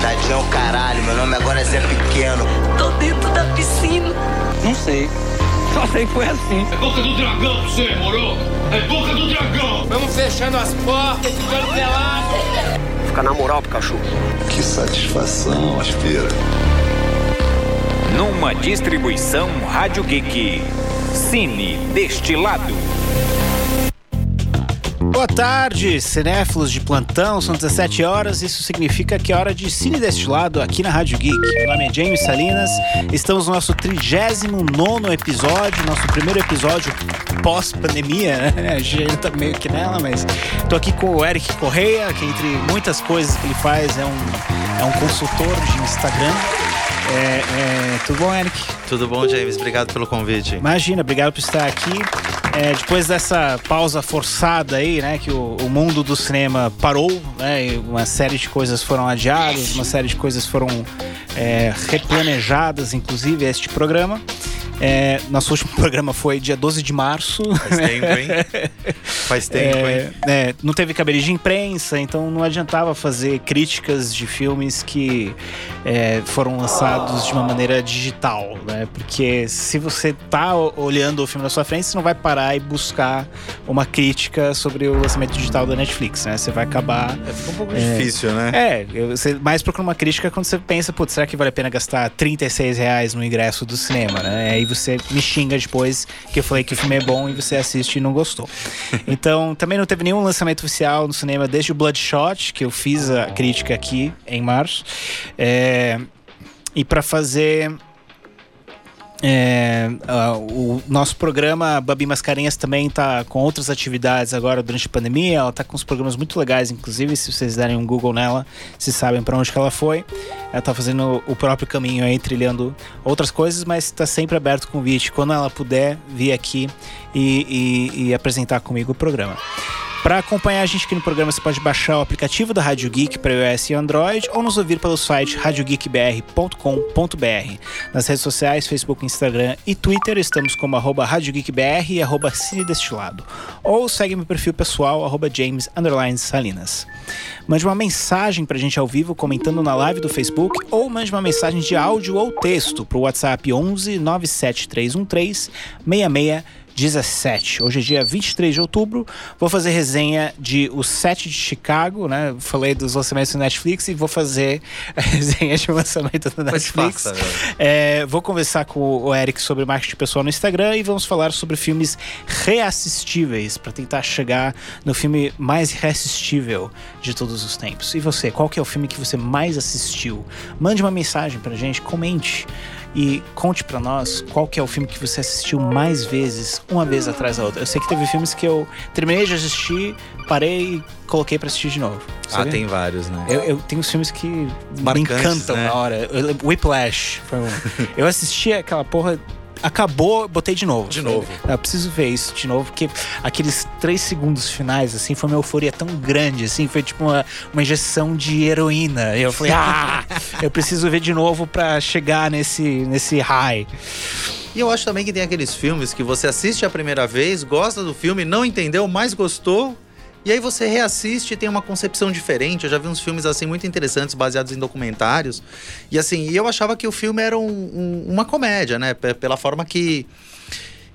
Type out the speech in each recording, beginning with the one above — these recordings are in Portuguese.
Tadinho é o caralho, meu nome agora é Zé Pequeno. Tô dentro da piscina. Não sei. Só sei que foi assim. É boca do dragão você, moro? É boca do dragão! Vamos fechando as portas, ficando pelado. Fica na moral, cachorro. Que satisfação, aspira. Numa distribuição Rádio Geek. Cine Destilado. Boa tarde, cinéfilos de plantão, são 17 horas, isso significa que é hora de Cine Destilado aqui na Rádio Geek. Meu nome é James Salinas, estamos no nosso 39 episódio, nosso primeiro episódio pós-pandemia, né? A gente tá meio que nela, mas tô aqui com o Eric Correia, que entre muitas coisas que ele faz é um, é um consultor de Instagram. É, é, tudo bom, Eric? Tudo bom, James? Obrigado pelo convite. Imagina, obrigado por estar aqui. É, depois dessa pausa forçada aí, né, que o, o, mundo do cinema parou, né, uma série de coisas foram adiadas, uma série de coisas foram é, replanejadas, inclusive este programa. É, nosso último programa foi dia 12 de março. Faz tempo, hein? Faz tempo, é, hein? É, não teve cabelo de imprensa, então não adiantava fazer críticas de filmes que é, foram lançados de uma maneira digital, né? Porque se você tá olhando o filme na sua frente, você não vai parar e buscar uma crítica sobre o lançamento digital da Netflix, né? Você vai acabar. É, fica um pouco difícil, né? É, você mais procura uma crítica quando você pensa, putz, será que vale a pena gastar 36 reais no ingresso do cinema, né? Aí você me xinga depois que eu falei que o filme é bom e você assiste e não gostou. Então, também não teve nenhum lançamento oficial no cinema desde o Bloodshot, que eu fiz a crítica aqui em março. É, e para fazer é, uh, o nosso programa Babi Mascarenhas também está com outras atividades agora durante a pandemia. Ela está com uns programas muito legais, inclusive, se vocês derem um Google nela, vocês sabem para onde que ela foi. Ela está fazendo o próprio caminho aí, trilhando outras coisas, mas está sempre aberto o convite quando ela puder vir aqui e, e, e apresentar comigo o programa. Para acompanhar a gente aqui no programa, você pode baixar o aplicativo da Rádio Geek para iOS e Android ou nos ouvir pelo site radiogeekbr.com.br. Nas redes sociais, Facebook, Instagram e Twitter, estamos como arroba radiogeekbr e arroba cinedestilado. Ou segue meu perfil pessoal, arroba james salinas. Mande uma mensagem para a gente ao vivo comentando na live do Facebook ou mande uma mensagem de áudio ou texto para o WhatsApp 11 97313 66 17. Hoje é dia 23 de outubro. Vou fazer resenha de O Set de Chicago, né? Falei dos lançamentos do Netflix e vou fazer a resenha de lançamento do Netflix. Faça, é, vou conversar com o Eric sobre marketing pessoal no Instagram e vamos falar sobre filmes reassistíveis para tentar chegar no filme mais reassistível de todos os tempos. E você, qual que é o filme que você mais assistiu? Mande uma mensagem pra gente, comente e conte para nós qual que é o filme que você assistiu mais vezes, uma vez atrás da outra. Eu sei que teve filmes que eu terminei de assistir, parei e coloquei para assistir de novo. Ah, tem vários, né? Eu, eu tenho filmes que Marcantes, me encantam né? na hora. Whiplash foi um. eu assisti aquela porra acabou, botei de novo. De novo. Eu preciso ver isso de novo, porque aqueles três segundos finais, assim, foi uma euforia tão grande, assim, foi tipo uma, uma injeção de heroína. E eu falei, ah, eu preciso ver de novo pra chegar nesse, nesse high. E eu acho também que tem aqueles filmes que você assiste a primeira vez, gosta do filme, não entendeu, mas gostou. E aí você reassiste e tem uma concepção diferente. Eu já vi uns filmes assim muito interessantes, baseados em documentários. E assim, eu achava que o filme era um, um, uma comédia, né? P pela forma que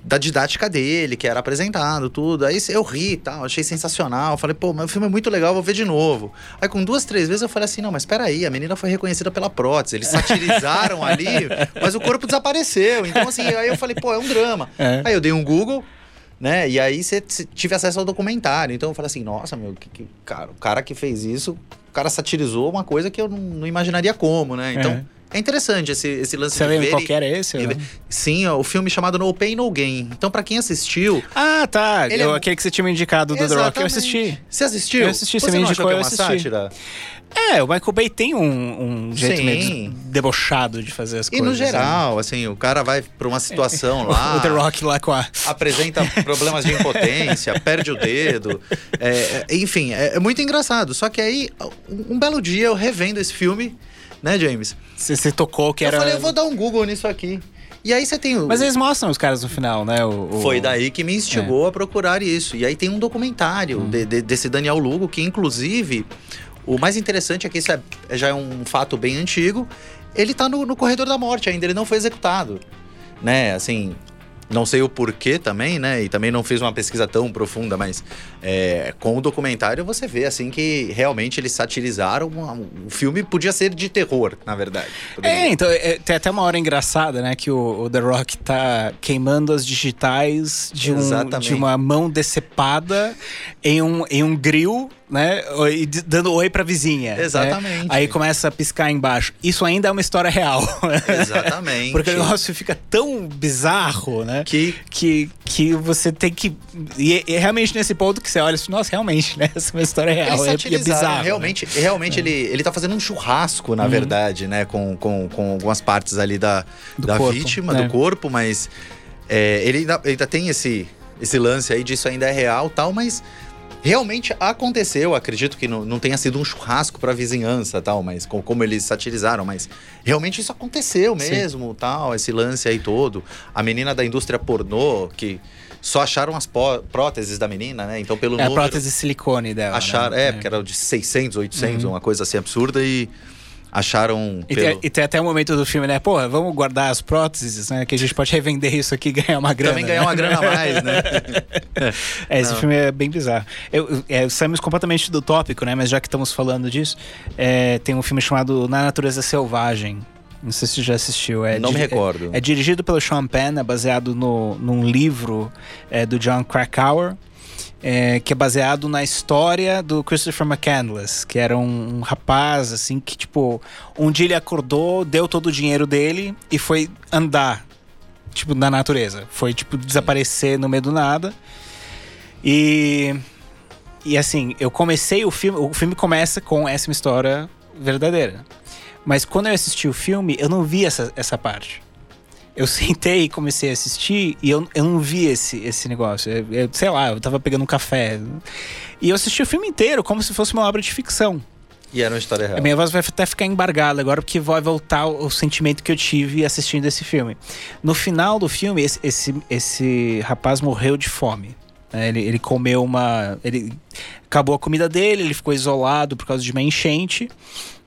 da didática dele, que era apresentado, tudo. Aí eu ri e tal, achei sensacional. Falei, pô, mas o filme é muito legal, vou ver de novo. Aí com duas, três vezes eu falei assim: não, mas peraí, a menina foi reconhecida pela prótese. Eles satirizaram ali, mas o corpo desapareceu. Então, assim, aí eu falei, pô, é um drama. É. Aí eu dei um Google. Né? E aí você tive acesso ao documentário. Então eu falei assim, nossa, meu, que, que, cara, o cara que fez isso, o cara satirizou uma coisa que eu não, não imaginaria como, né? Então. É. É interessante esse, esse lance Você de lembra ver qual e- que era esse? e? Sim, ó, o filme chamado No Pain No Gain. Então, pra quem assistiu. Ah, tá. Ele é Eu, mu- aquele que você tinha me indicado do The Rock, eu assisti. Você assistiu? Eu assisti, você me não indicou, que é eu uma assisti. sátira? É, o Michael Bay tem um, um jeito Sim. meio debochado de fazer as E coisas. no né? geral, assim, o cara vai pra uma situação lá. O The Rock lá com a. apresenta problemas de impotência, perde o dedo. É, é, enfim, é, é muito engraçado. Só que aí, um belo dia, eu revendo esse filme, né, James? Você, tocou que eu era. falei, eu vou dar um Google nisso aqui. E aí você tem o. Mas eles mostram os caras no final, né? O, o- Foi daí que me É. instigou a procurar isso. E aí tem um documentário Hum. de- de- desse Daniel Lugo, que inclusive O mais interessante é que isso é, já é um fato bem antigo. Ele tá no, no corredor da morte ainda, ele não foi executado. Né, assim, não sei o porquê também, né? E também não fiz uma pesquisa tão profunda, mas é, com o documentário você vê assim que realmente eles satirizaram. O filme podia ser de terror, na verdade. Poderia. É, então é, tem até uma hora engraçada, né? Que o, o, The Rock tá queimando as digitais de, um, de uma mão decepada em um, em um grill né? E dando oi pra vizinha. Né? Exatamente. Né? Aí começa a piscar embaixo. Isso ainda é uma história real. Exatamente. Porque o negócio fica tão bizarro, né? Que, que, que você tem que. E é realmente nesse ponto que você olha assim, nossa, realmente, né? Essa é uma história real. É, é bizarro. Né? Realmente, né? realmente é. ele, ele tá fazendo um churrasco, na uhum. verdade, né? Com, com, com algumas partes ali da, da corpo, vítima, né? do corpo, mas é, ele, ainda, ele ainda tem esse, esse lance aí disso ainda é real tal, mas realmente aconteceu. Acredito que não, não tenha sido um churrasco para a vizinhança, tal, mas como, como, eles satirizaram, mas realmente isso aconteceu mesmo, Sim. tal, esse lance aí todo. A menina da indústria pornô que só acharam as próteses da menina, né? Então pelo é número, a prótese silicone dela. Acharam, né? é, porque era de 600, 800, uhum. uma coisa assim absurda e acharam. E, pelo... tem, e, tem, até o momento do filme, né? Porra, vamos guardar as próteses, né? Que a gente pode revender isso aqui e ganhar uma grana. Também ganhar né? uma grana a mais, né? é, esse Não. filme é bem bizarro. Eu, é, saímos completamente do tópico, né? Mas já que estamos falando disso, é, tem um filme chamado Na Natureza Selvagem. Não sei se você já assistiu. É Não me recordo. É, é, dirigido pelo Sean Penn, é baseado no, num livro é, do John Krakauer é, que é baseado na história do Christopher McCandless, que era um, um, rapaz, assim, que, tipo, um dia ele acordou, deu todo o dinheiro dele e foi andar, tipo, na natureza. Foi, tipo, desaparecer no meio do nada. E. E assim, eu comecei o filme. O filme começa com essa história verdadeira. Mas quando eu assisti o filme, eu não vi essa, essa parte eu sentei e comecei a assistir e eu, eu não vi esse, esse negócio. Eu, eu, sei lá, eu tava pegando um café. E eu assisti o filme inteiro como se fosse uma obra de ficção. E era uma história real. A minha voz vai até ficar embargada agora, porque vai voltar o, o sentimento que eu tive assistindo esse filme. No final do filme, esse, esse, esse rapaz morreu de fome. Né? Ele, ele comeu uma. Ele acabou a comida dele, ele ficou isolado por causa de uma enchente.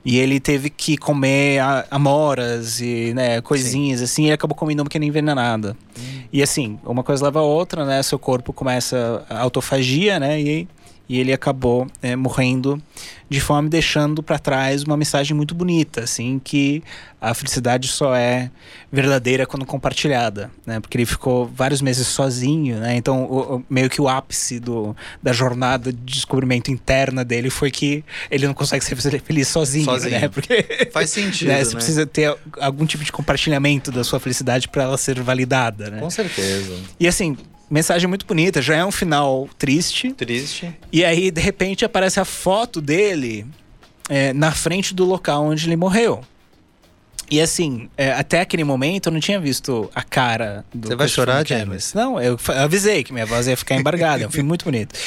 E ele teve que comer amoras e né, coisinhas Sim. assim, e ele acabou comendo uma que era envenenada. Hum. E assim, uma coisa leva a outra, né? Seu corpo começa a autofagia, né? E e ele acabou é, morrendo de fome, deixando para trás uma mensagem muito bonita, assim, que a felicidade só é verdadeira quando compartilhada, né? Porque ele ficou vários meses sozinho, né? Então, o, o, meio que o ápice do, da jornada de descobrimento interna dele foi que ele não consegue ser feliz sozinho, sozinho. né? Porque faz sentido, né? Você né? precisa ter algum tipo de compartilhamento da sua felicidade para ela ser validada, né? Com certeza. E assim, mensagem muito bonita. Já é um final triste. Triste. E aí, de repente, aparece a foto dele é, na frente do local onde ele morreu. E assim, é, até aquele momento eu não tinha visto a cara do. Você vai chorar, James? Não, eu, avisei que minha voz ia ficar embargada. é um filme muito bonito.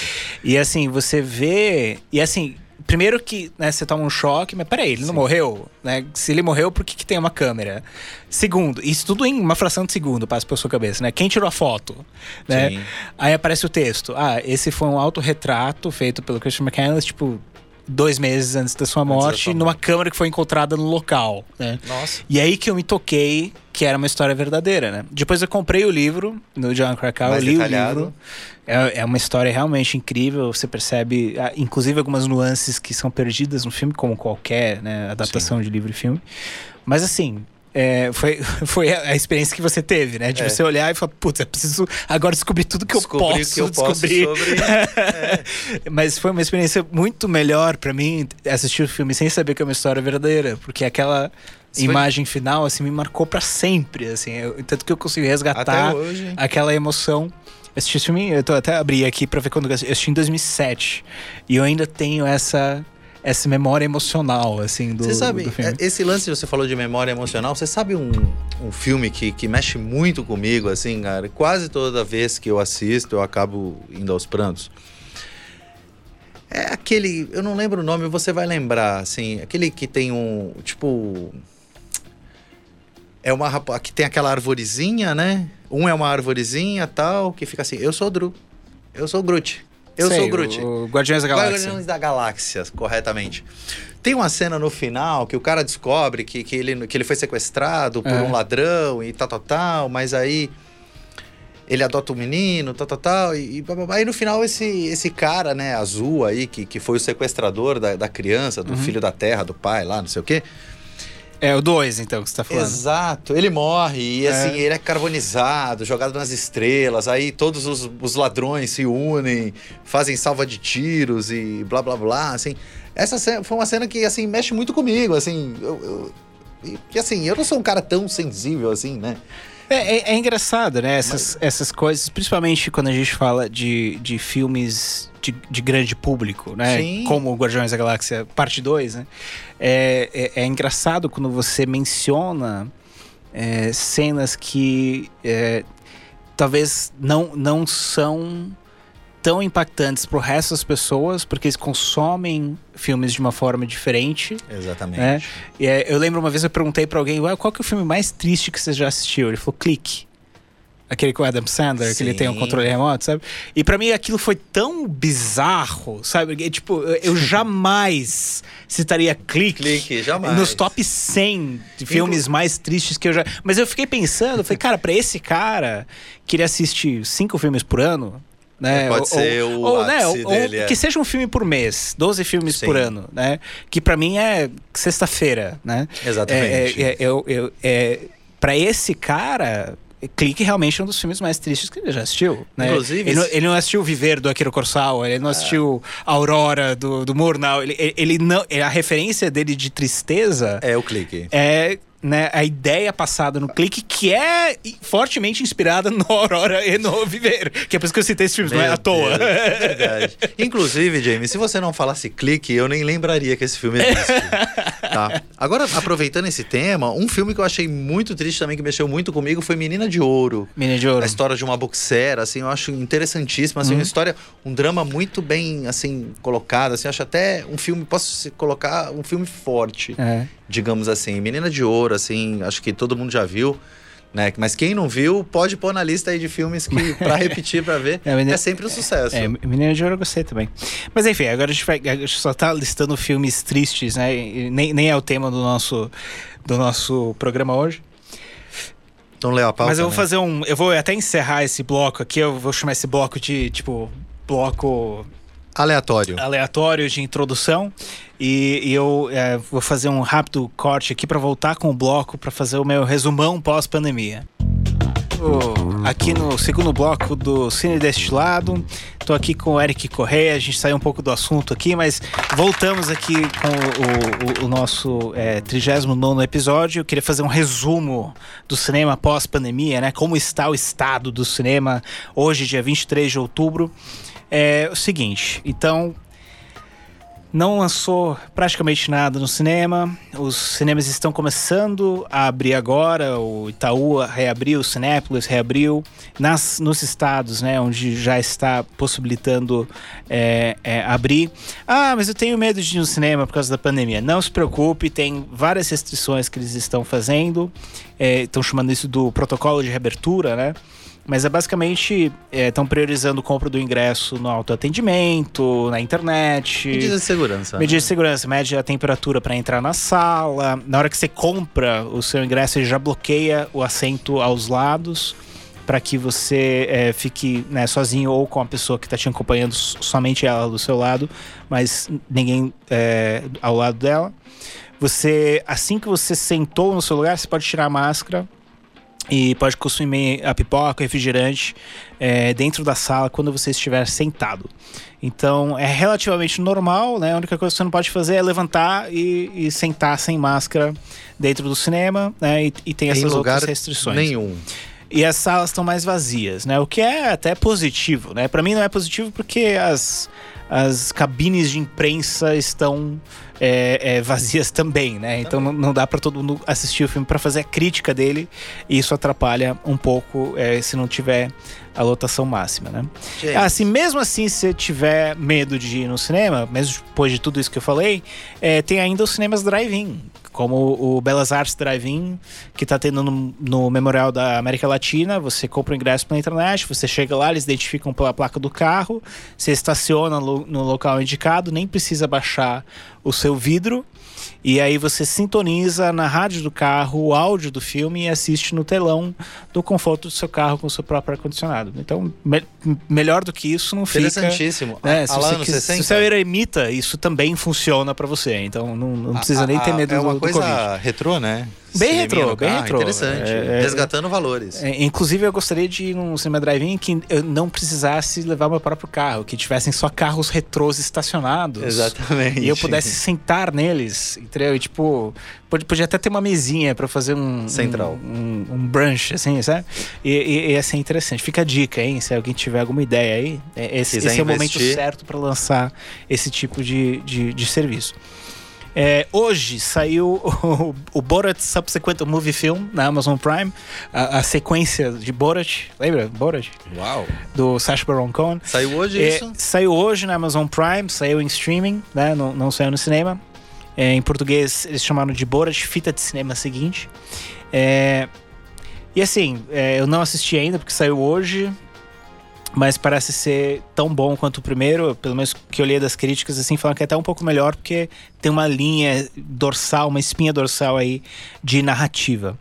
E assim, você vê. E assim, primeiro que né, você toma um choque, mas peraí, ele Sim. não morreu? Né? Se ele morreu, por que, que tem uma câmera? Segundo, isso tudo em uma fração de segundo passa pela sua cabeça, né? Quem tirou a foto? Né? Aí aparece o texto. Ah, esse foi um autorretrato feito pelo Christian McCandless, tipo, dois meses antes da sua morte, sua numa câmera que foi encontrada no local, né? Nossa. E aí que eu me toquei que era uma história verdadeira, né? Depois eu comprei o livro do John Krakauer, li detalhado. o livro. É, é uma história realmente incrível. Você percebe, ah, inclusive, algumas nuances que são perdidas no filme, como qualquer né, adaptação Sim. de livro e filme. Mas assim, é, foi, foi a experiência que você teve, né? De é. você olhar e falar, putz, eu preciso agora descobrir tudo que descobrir eu posso que eu descobrir. Posso sobre... é. Mas foi uma experiência muito melhor para mim assistir o filme sem saber que é uma história verdadeira, porque aquela Isso imagem foi... final assim me marcou para sempre, assim, eu, tanto que eu consegui resgatar aquela emoção. Assisti esse filme, eu tô até abri aqui para ver quando eu assisti em 2007 e eu ainda tenho essa essa memória emocional, assim, do, você sabe, do filme. É, esse lance que você falou de memória emocional, você sabe um, um filme que, que mexe muito comigo, assim, cara? Quase toda vez que eu assisto, eu acabo indo aos prantos. É aquele, eu não lembro o nome, você vai lembrar, assim, aquele que tem um, tipo... É uma que tem aquela arvorezinha, né? Um é uma arvorezinha tal, que fica assim, eu sou o Drew, eu sou o Groot. Eu Sei, sou o Groot. O, o Guardiões da Galáxia. Guardiões da Galáxia, corretamente. Tem uma cena no final que o cara descobre que, que, ele, que ele foi sequestrado por É. um ladrão e tal, tal, tal, mas aí ele adota um menino, tal, tal, tal, e, e aí no final esse, esse cara, né, azul aí, que, que foi o sequestrador da, da criança, Uhum. do filho da terra, do pai lá, não sei o quê. É o 2, então, que você tá falando. Exato, ele morre e É. assim, ele é carbonizado, jogado nas estrelas, aí todos os, os ladrões se unem, fazem salva de tiros e blá blá blá, assim. Essa cena, foi uma cena que, assim, mexe muito comigo, assim, eu... eu e, assim, eu não sou um cara tão sensível assim, né? É, é- é engraçado, né? Essas, essas coisas, principalmente quando a gente fala de, de filmes de, de grande público, né? Sim. Como o Guardiões da Galáxia Parte 2, né? É, é, é engraçado quando você menciona é, cenas que é, talvez não, não são tão impactantes pro resto das pessoas, porque eles consomem filmes de uma forma diferente. Exatamente. É. E é, eu lembro uma vez eu perguntei pra alguém, "Ué, qual que é o filme mais triste que você já assistiu? Ele falou, Clique. Aquele com o Adam Sandler, que ele tem um Sim. controle remoto, sabe? E pra mim aquilo foi tão bizarro, sabe? E, tipo, eu- jamais citaria Clique, Clique, jamais. nos top 100 de filmes mais tristes que eu já. Mas eu fiquei pensando, eu falei, cara, pra esse cara que ele assiste cinco filmes por ano. Né? É, pode ser o né, ápice ou- dele, é. que seja um filme por mês, 12 filmes Sim. por ano, né? Que pra mim é sexta-feira, né? Exatamente. É, é, eu, eu, é, pra esse cara, Clique realmente é um dos filmes mais tristes que ele já assistiu. Né? Inclusive, Ele, ele não assistiu Viver do Akira Kurosawa, ele não assistiu Aurora do, do Murnau. Ele, ele- ele não, a referência dele de tristeza É o clique. é né, a ideia passada no clique, que é fortemente inspirada no Aurora e no Viver. Que é por isso que eu citei esses filmes, não é à toa. Deus, é verdade. Inclusive, Jamie, se você não falasse clique, eu nem lembraria que esse filme existe. tá? Agora, aproveitando esse tema, um filme que eu achei muito triste também, que mexeu muito comigo, foi Menina de Ouro. Menina de Ouro. A história de uma boxera, assim, eu acho interessantíssima, assim, Uhum. uma história, um drama muito bem, assim, colocado, assim, acho até um filme, posso se- colocar um filme forte, É. digamos assim. Menina de Ouro, assim, acho que todo mundo já viu, né? Mas quem não viu, pode pôr na lista aí de filmes que, pra repetir, pra ver, É, Menina- é sempre um sucesso. É, Menina de Ouro eu gostei também. Mas enfim, agora a gente, vai, a gente só tá listando filmes tristes, né? E nem, nem é o tema do nosso, do nosso programa hoje. Então, lê a pauta, Mas eu vou né? fazer um. Eu vou até encerrar esse bloco aqui. Eu vou chamar esse bloco de, tipo, bloco Aleatório. aleatório de introdução. E, e eu é, vou fazer um rápido corte aqui para voltar com o bloco para fazer o meu resumão pós-pandemia. Aqui no segundo bloco do Cine Destilado, tô aqui com o Eric Correia. A gente saiu um pouco do assunto aqui, mas voltamos aqui com o, o- o nosso é, 39 episódio. Eu queria fazer um resumo do cinema pós-pandemia, né? Como está o estado do cinema hoje, dia 23 de outubro. É o seguinte, então não lançou praticamente nada no cinema. Os cinemas estão começando a abrir agora. O Itaú reabriu, o Cinépolis reabriu. Nas, nos estados, né, onde já está possibilitando é, é, abrir. Ah, mas eu tenho medo de ir no cinema por causa da pandemia. Não se preocupe, tem várias restrições que eles estão fazendo. É, estão chamando isso do protocolo de reabertura, né? Mas é basicamente estão priorizando compra do ingresso no autoatendimento, na internet. Medidas de segurança. Medidas de segurança, mede a temperatura para entrar na sala. Na hora que você compra o seu ingresso, ele já bloqueia o assento aos lados para que você é, fique né, sozinho ou com a pessoa que está te acompanhando, somente ela do seu lado, mas ninguém é, ao lado dela. Você, assim que você sentou no seu lugar, você pode tirar a máscara e pode consumir a pipoca, refrigerante é, dentro da sala quando você estiver sentado. Então é relativamente normal, né? A única coisa que você não pode fazer é levantar e, e sentar sem máscara dentro do cinema, né? E, e tem Em essas outras restrições. nenhum. E as salas estão mais vazias, né? O que é até positivo, né? Para mim não é positivo porque as, as cabines de imprensa estão é, é, vazias também, né? Então não, não dá para todo mundo assistir o filme para fazer a crítica dele e isso atrapalha um pouco é, se não tiver a lotação máxima, né? Gente. Assim, mesmo assim, se você tiver medo de ir no cinema, mesmo depois de tudo isso que eu falei, é, tem ainda os cinemas drive-in. Como o Belas Artes Drive-In, que tá tendo no, no Memorial da América Latina. Você compra o ingresso pela internet, você chega lá, eles identificam pela placa do carro, você estaciona no, no local indicado, nem precisa baixar o seu vidro. E aí você sintoniza na rádio do carro o áudio do filme e assiste no telão do conforto do seu carro com o seu próprio ar-condicionado. Então, me- melhor do que isso não fica. Interessantíssimo. né? Se, Alan, você quis- 60? se você eremita, isso também funciona pra você. Então não, não precisa nem ter medo É do, uma do coisa Covid. retrô, né? Bem retrô, bem retrô. Interessante. É, é- Resgatando valores. É, inclusive, eu gostaria de ir num cinema drive-in que eu não precisasse levar meu próprio carro, que tivessem só carros retrôs estacionados. Exatamente. E eu pudesse sentar neles, entendeu? E tipo, pod- podia até ter uma mesinha pra fazer um. Central. Um, um, um brunch, assim, sabe? E, e, ia ser interessante. Fica a dica, hein? Se alguém tiver alguma ideia aí, é- esse, esse é o momento certo pra lançar esse tipo de, de, de serviço. É, hoje saiu o, o Borat Subsequent Movie Film na Amazon Prime, a, a sequência de Borat, lembra? Borat? Uau. Do Sacha Baron Cohen. Saiu hoje É, isso? saiu hoje na Amazon Prime, saiu em streaming, né? Não, não saiu no cinema. É, em português eles chamaram de Borat Fita de Cinema Seguinte. É, e assim, é, eu não assisti ainda porque saiu hoje, mas parece ser tão bom quanto o primeiro, pelo menos que eu li das críticas, assim, falam que é até um pouco melhor porque tem uma linha dorsal, uma espinha dorsal aí de narrativa.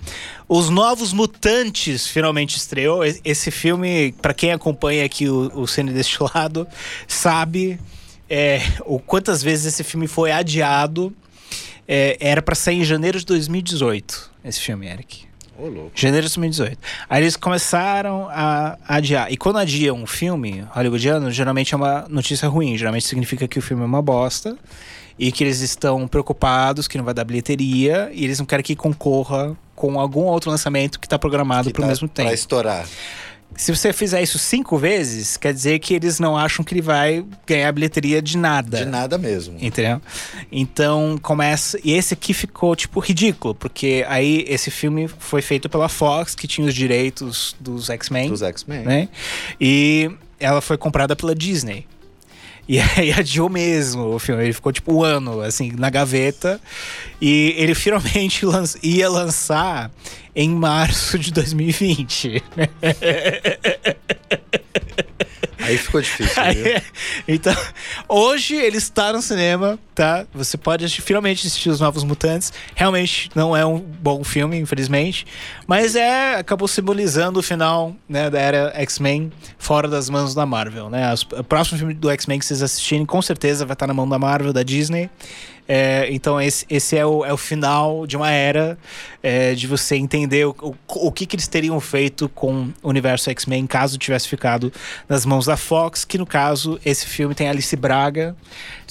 Os Novos Mutantes finalmente estreou. Esse filme, pra quem acompanha aqui o, o Cine Destilado, sabe é, o quantas vezes esse filme foi adiado. É, era pra sair em janeiro de 2018, esse filme, Eric. Janeiro de 2018. Aí eles começaram a adiar. E quando adiam um filme hollywoodiano, geralmente é uma notícia ruim. Geralmente significa que o filme é uma bosta e que eles estão preocupados que não vai dar bilheteria e eles não querem que concorra com algum outro lançamento que está programado para o tá mesmo tempo. Pra estourar. Se você fizer isso cinco vezes, quer dizer que eles não acham que ele vai ganhar bilheteria de nada. De nada mesmo. Entendeu? Então começa. E esse aqui ficou, tipo, ridículo, porque aí esse filme foi feito pela Fox, que tinha os direitos dos X-Men. Dos X-Men. Né? E ela foi comprada pela Disney. E aí adiou mesmo o filme. Ele ficou tipo um ano, assim, na gaveta. E ele finalmente ia lançar em março de 2020. Aí ficou difícil, Aí, então, hoje ele está no cinema, tá? Você pode assistir- finalmente assistir Os Novos Mutantes. Realmente não é um bom filme, infelizmente. Mas é acabou simbolizando o final né, da era X-Men fora das mãos da Marvel, né? As- o próximo filme do X-Men que vocês assistirem, com certeza vai estar na mão da Marvel, da Disney. É, então esse, esse é, o, é o final de uma era é, de você entender o, o, o que, que eles teriam feito com o universo X-Men caso tivesse ficado nas mãos da Fox, que no caso esse filme tem Alice Braga,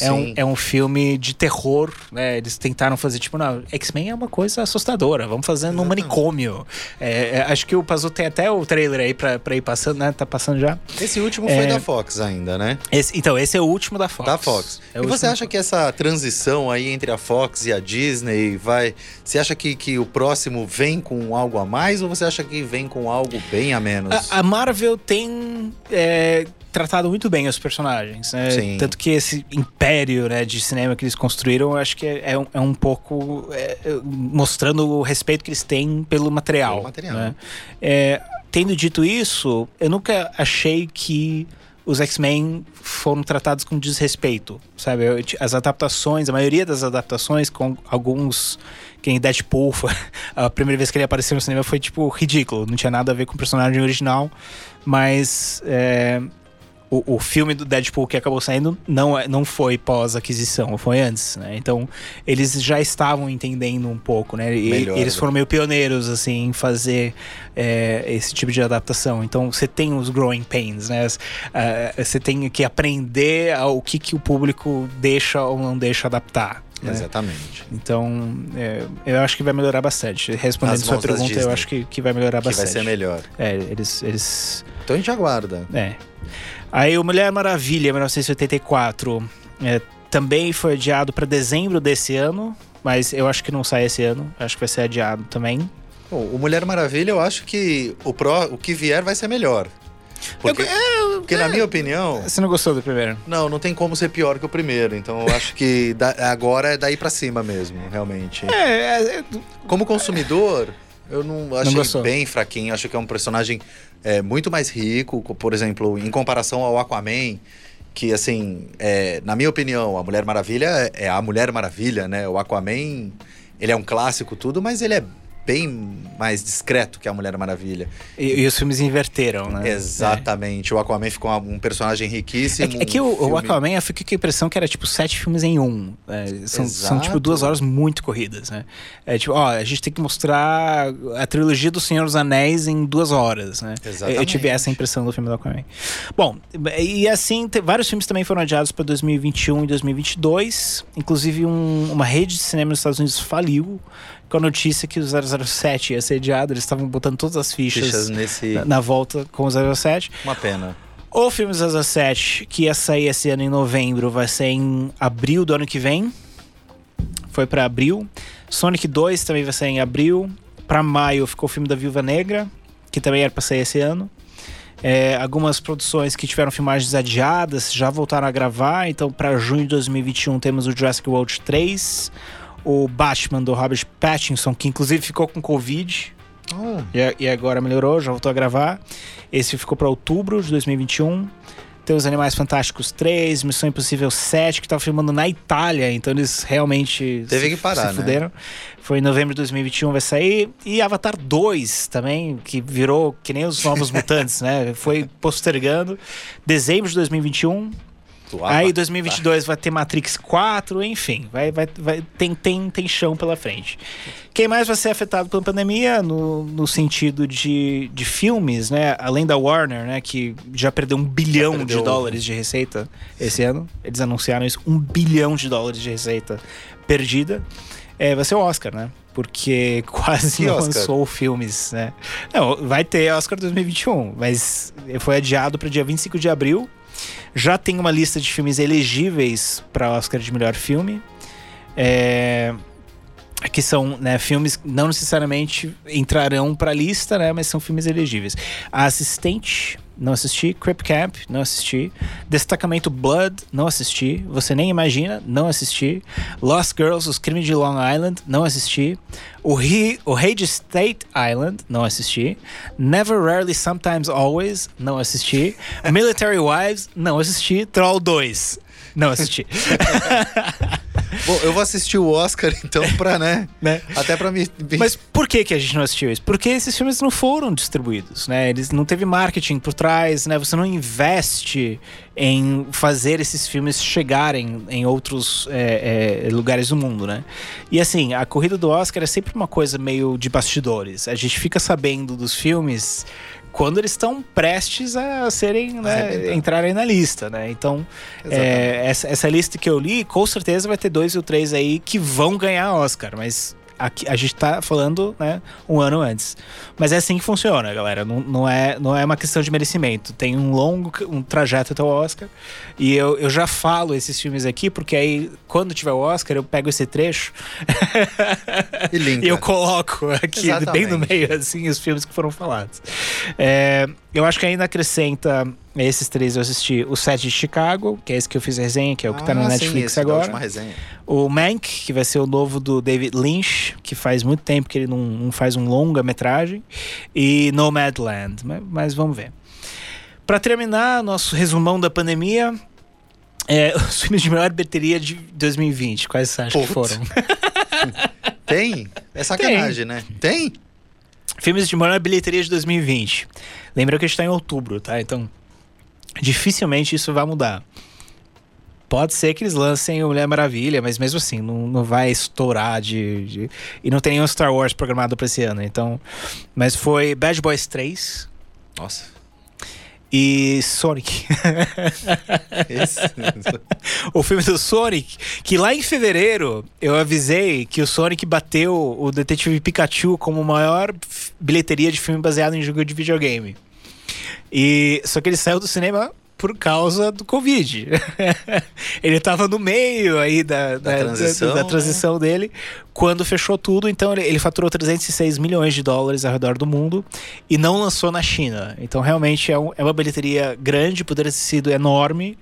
é um, é um filme de terror, né? Eles tentaram fazer tipo, não, X-Men é uma coisa assustadora, vamos fazer num manicômio. É, é, acho que o Pazu tem até o trailer aí pra, pra ir passando, né? Tá passando já. Esse último É. foi da Fox ainda, né? Esse- então, esse é o último da Fox. Da Fox. É e você acha que essa transição aí entre a Fox e a Disney vai. Você acha que, que o próximo vem com algo a mais ou você acha que vem com algo bem a menos? A, a Marvel tem é, tratado muito bem os personagens, né? Sim. Tanto que esse império né, de cinema que eles construíram, eu acho que é, é um, é um pouco é, é, mostrando o respeito que eles têm pelo material. Pelo material. né? É, tendo dito isso, eu nunca achei que os X-Men foram tratados com desrespeito, sabe? As adaptações, a maioria das adaptações, com alguns. Quem Deadpool, foi, a primeira vez que ele apareceu no cinema foi tipo ridículo, não tinha nada a ver com o personagem original, mas é, o, o filme do Deadpool que acabou saindo não, é- não foi pós-aquisição, foi antes, né? Então eles já estavam entendendo um pouco, né? E, Melhor, eles né? foram meio pioneiros, assim, em fazer é, esse tipo de adaptação. Então você tem os growing pains, né? Ah, Você tem que aprender o que, que o público deixa ou não deixa adaptar. né? Exatamente. Então, é, eu acho que vai melhorar bastante. Respondendo sua pergunta, eu Disney. acho que, que vai melhorar Que vai bastante. ser melhor. É, eles, eles Então a gente aguarda. é. Aí o Mulher Maravilha, 1984, é, também foi adiado para dezembro desse ano, mas eu acho que não sai esse ano, acho que vai ser adiado também. Bom, o Mulher Maravilha, eu acho que o, pró, o que vier vai ser melhor. Porque, Eu- porque na minha opinião, Você não gostou do primeiro? não, não tem como ser pior que o primeiro. Então eu acho que da- agora é daí pra cima mesmo, realmente. É, é, é, Como consumidor, eu não achei gostou? bem fraquinho. Acho que é um personagem é, muito mais rico, co- por exemplo, em comparação ao Aquaman. Que, assim, é, na minha opinião, a Mulher Maravilha é a Mulher Maravilha, né? O Aquaman, ele é um clássico, tudo, mas ele é bem mais discreto que a Mulher Maravilha. e, e os filmes inverteram, né? Exatamente. O Aquaman ficou um personagem É, riquíssimo. que- é que o, um o filme- Aquaman, eu fiquei com a impressão que era tipo sete filmes em um. É, são, são tipo duas horas muito corridas, né? É tipo, ó, a gente tem que mostrar a trilogia do Senhor dos Anéis em duas horas, né? Exatamente. Eu tive essa impressão do filme do Aquaman. Bom, e assim, vários filmes também foram adiados para 2021 e 2022. Inclusive, um- uma rede de cinema nos Estados Unidos faliu com a notícia que o 007 ia ser adiado. Eles estavam botando todas as fichas, Fichas nesse. na, na volta com o 007. Uma pena. O filme 007, que ia sair esse ano em novembro, vai ser em abril do ano que vem. Foi pra abril. Sonic 2 também vai sair em abril. Pra maio ficou o filme da Viúva Negra, que também era pra sair esse ano. É, algumas produções que tiveram filmagens adiadas já voltaram a gravar. Então, pra junho de 2021, temos o Jurassic World 3. O Batman do Robert Pattinson, que inclusive ficou com Covid. Oh, E, e agora melhorou, já voltou a gravar. Esse ficou para outubro de 2021. Tem os Animais Fantásticos 3, Missão Impossível 7, que tava filmando na Itália, então eles realmente Teve se, que parar, se né? fuderam. Foi em novembro de 2021 vai sair. E Avatar 2 também, que virou que nem os Novos Mutantes, né? Foi postergando. Dezembro de 2021. Do Aí Avatar. 2022 vai ter Matrix 4, enfim, vai, vai, vai, tem, tem, tem chão pela frente. Quem mais vai ser afetado pela pandemia no, no sentido de, de filmes, né? Além da Warner, né? Que já perdeu um bilhão perdeu. de dólares de receita esse ano. Eles anunciaram isso, um bilhão de dólares de receita perdida. É, vai ser o Oscar, né? Porque quase não lançou filmes, né? Não, vai ter Oscar 2021, mas foi adiado para dia 25 de abril. Já tem uma lista de filmes elegíveis para Oscar de melhor filme. É, que são né, filmes que não necessariamente entrarão para a lista, né, mas são filmes elegíveis. A Assistente, não assisti. Crip Camp, não assisti. Destacamento Blood, não assisti. Você nem imagina, não assisti. Lost Girls, Os Crimes de Long Island, não assisti. O, He, o Rei de State Island, não assisti. Never Rarely, Sometimes Always, não assisti. Military Wives, não assisti. Troll 2, não assisti. Bom, eu vou assistir o Oscar, então, pra, né? né? Até pra me. Mas por que, que a gente não assistiu isso? Porque esses filmes não foram distribuídos, né? Eles não teve marketing por trás, né? Você não investe em fazer esses filmes chegarem em outros é, é, lugares do mundo, né? E assim, a corrida do Oscar é sempre uma coisa meio de bastidores. A gente fica sabendo dos filmes quando eles estão prestes a serem, né, entrarem na lista, né? Então, é, essa, essa lista que eu li, com certeza vai ter dois ou três aí que vão ganhar Oscar, mas aqui, a gente tá falando, né, um ano antes. Mas é assim que funciona, galera. Não, não, é, não é uma questão de merecimento. Tem um longo um trajeto até o Oscar. E eu, eu já falo esses filmes aqui, porque aí, quando tiver o Oscar, eu pego esse trecho E linka. e eu coloco aqui bem no Exatamente. meio, assim, os filmes que foram falados. É, eu acho que ainda acrescenta esses três eu assisti o Set de Chicago, que é esse que eu fiz a resenha, que é o que tá no Ah, sim, Netflix esse da agora. resenha. O Mank, que vai ser o novo do David Lynch, que faz muito tempo que ele não, não faz um longa-metragem. E Nomadland, mas, mas vamos ver. Pra terminar, nosso resumão da pandemia. É, os filmes de melhor bilheteria de 2020, quais você acha que Putz. foram? Tem? É sacanagem, né? Tem? Filmes de maior bilheteria de 2020. Lembra que a gente tá em outubro, tá? Então, dificilmente isso vai mudar. Pode ser que eles lancem o Mulher Maravilha, mas mesmo assim, não, não vai estourar de, de- E não tem nenhum Star Wars programado pra esse ano, então. Mas foi Bad Boys 3 Nossa. e Sonic. Esse... o filme do Sonic, que lá em fevereiro eu avisei que o Sonic bateu o Detetive Pikachu como maior bilheteria de filme baseado em jogo de videogame. E só que ele saiu do cinema por causa do Covid. ele tava no meio aí da, da, transição, da, da né? transição dele quando fechou tudo. Então ele, ele faturou 306 milhões de dólares ao redor do mundo e não lançou na China. Então realmente é, um- é uma bilheteria grande, poderia ter sido enorme.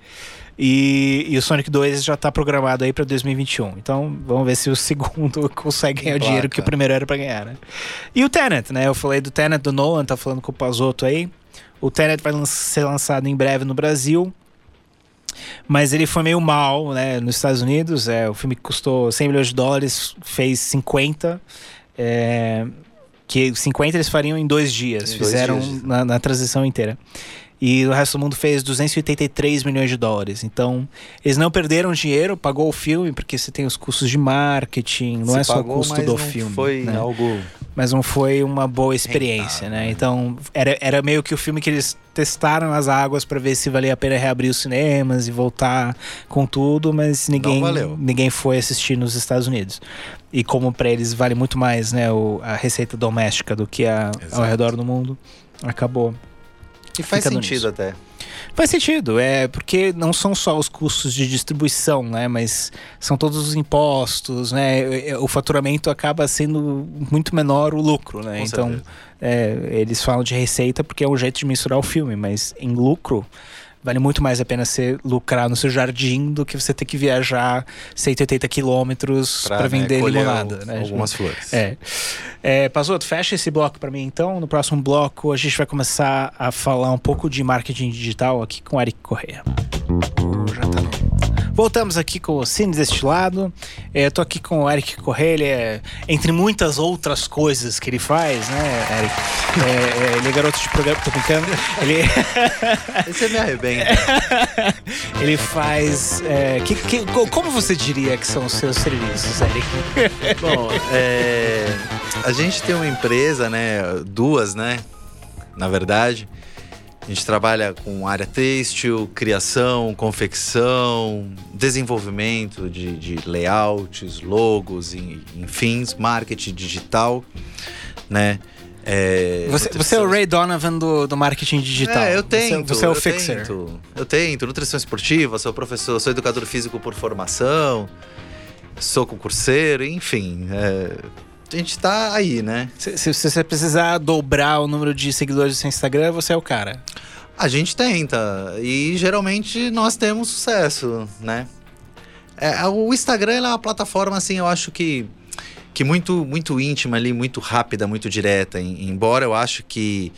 E, e o Sonic 2 já tá programado aí pra 2021. Então vamos ver se o segundo consegue ganhar o dinheiro que o primeiro era pra ganhar, né? E o Tenet, né? Eu falei do Tenet do Nolan, tá falando com o Pazotto aí. O Tenet vai lan- ser lançado em breve no Brasil. Mas ele foi meio mal, né? Nos Estados Unidos. É, o filme que custou 100 milhões de dólares, fez 50. É, que 50 eles fariam em dois dias. Em dois fizeram dias. na, na transição inteira. E o resto do mundo fez 283 milhões de dólares. Então, eles não perderam dinheiro, pagou o filme, porque você tem os custos de marketing, não é só o pagou, custo mas do filme. Foi né? algo. mas não foi uma boa experiência, Rentável, né? né? Então, era, era meio que o filme que eles testaram as águas pra ver se valia a pena reabrir os cinemas e voltar com tudo, mas ninguém, ninguém foi assistir nos Estados Unidos. E como pra eles vale muito mais, né, o, a receita doméstica do que a, ao redor do mundo, acabou. E faz sentido nisso. até. Faz sentido, é porque não são só os custos de distribuição, né? Mas são todos os impostos, né? O faturamento acaba sendo muito menor o lucro, né? Com então, é, eles falam de receita porque é um jeito de mensurar o filme, mas em lucro vale muito mais a pena você lucrar no seu jardim do que você ter que viajar 180 quilômetros para né, vender colher limonada, né? algumas flores. É. é Pazoto, fecha esse bloco para mim então. No próximo bloco a gente vai começar a falar um pouco de marketing digital aqui com o Eric Correia. Já tá no- Voltamos aqui com o Cine Destilado. É, eu tô aqui com o Eric Correia, é, entre muitas outras coisas que ele faz, né, Eric? É, é, ele é garoto de programa, tô brincando. Ele, Esse me arrebenta. ele faz. é, que, que- co- como você diria que são os seus serviços, Eric? Bom, é, a gente tem uma empresa, né? Duas, né? Na verdade. A gente trabalha com área têxtil, criação, confecção, desenvolvimento de, de layouts, logos, e- enfim, marketing digital, né? É, Você, você é o Ray Donovan do, do marketing digital. É, eu Você- tento. Você, é o eu fixer. Tento, eu tento. Nutrição esportiva, sou professor, sou educador físico por formação, sou concurseiro, enfim. é, a gente tá aí, né? Se, se- se você precisar dobrar o número de seguidores do seu Instagram, você é o cara. A gente tenta. E geralmente nós temos sucesso, né? É, o Instagram é uma plataforma, assim, eu acho que, que muito, muito íntima ali, muito rápida, muito direta. Em- embora eu acho que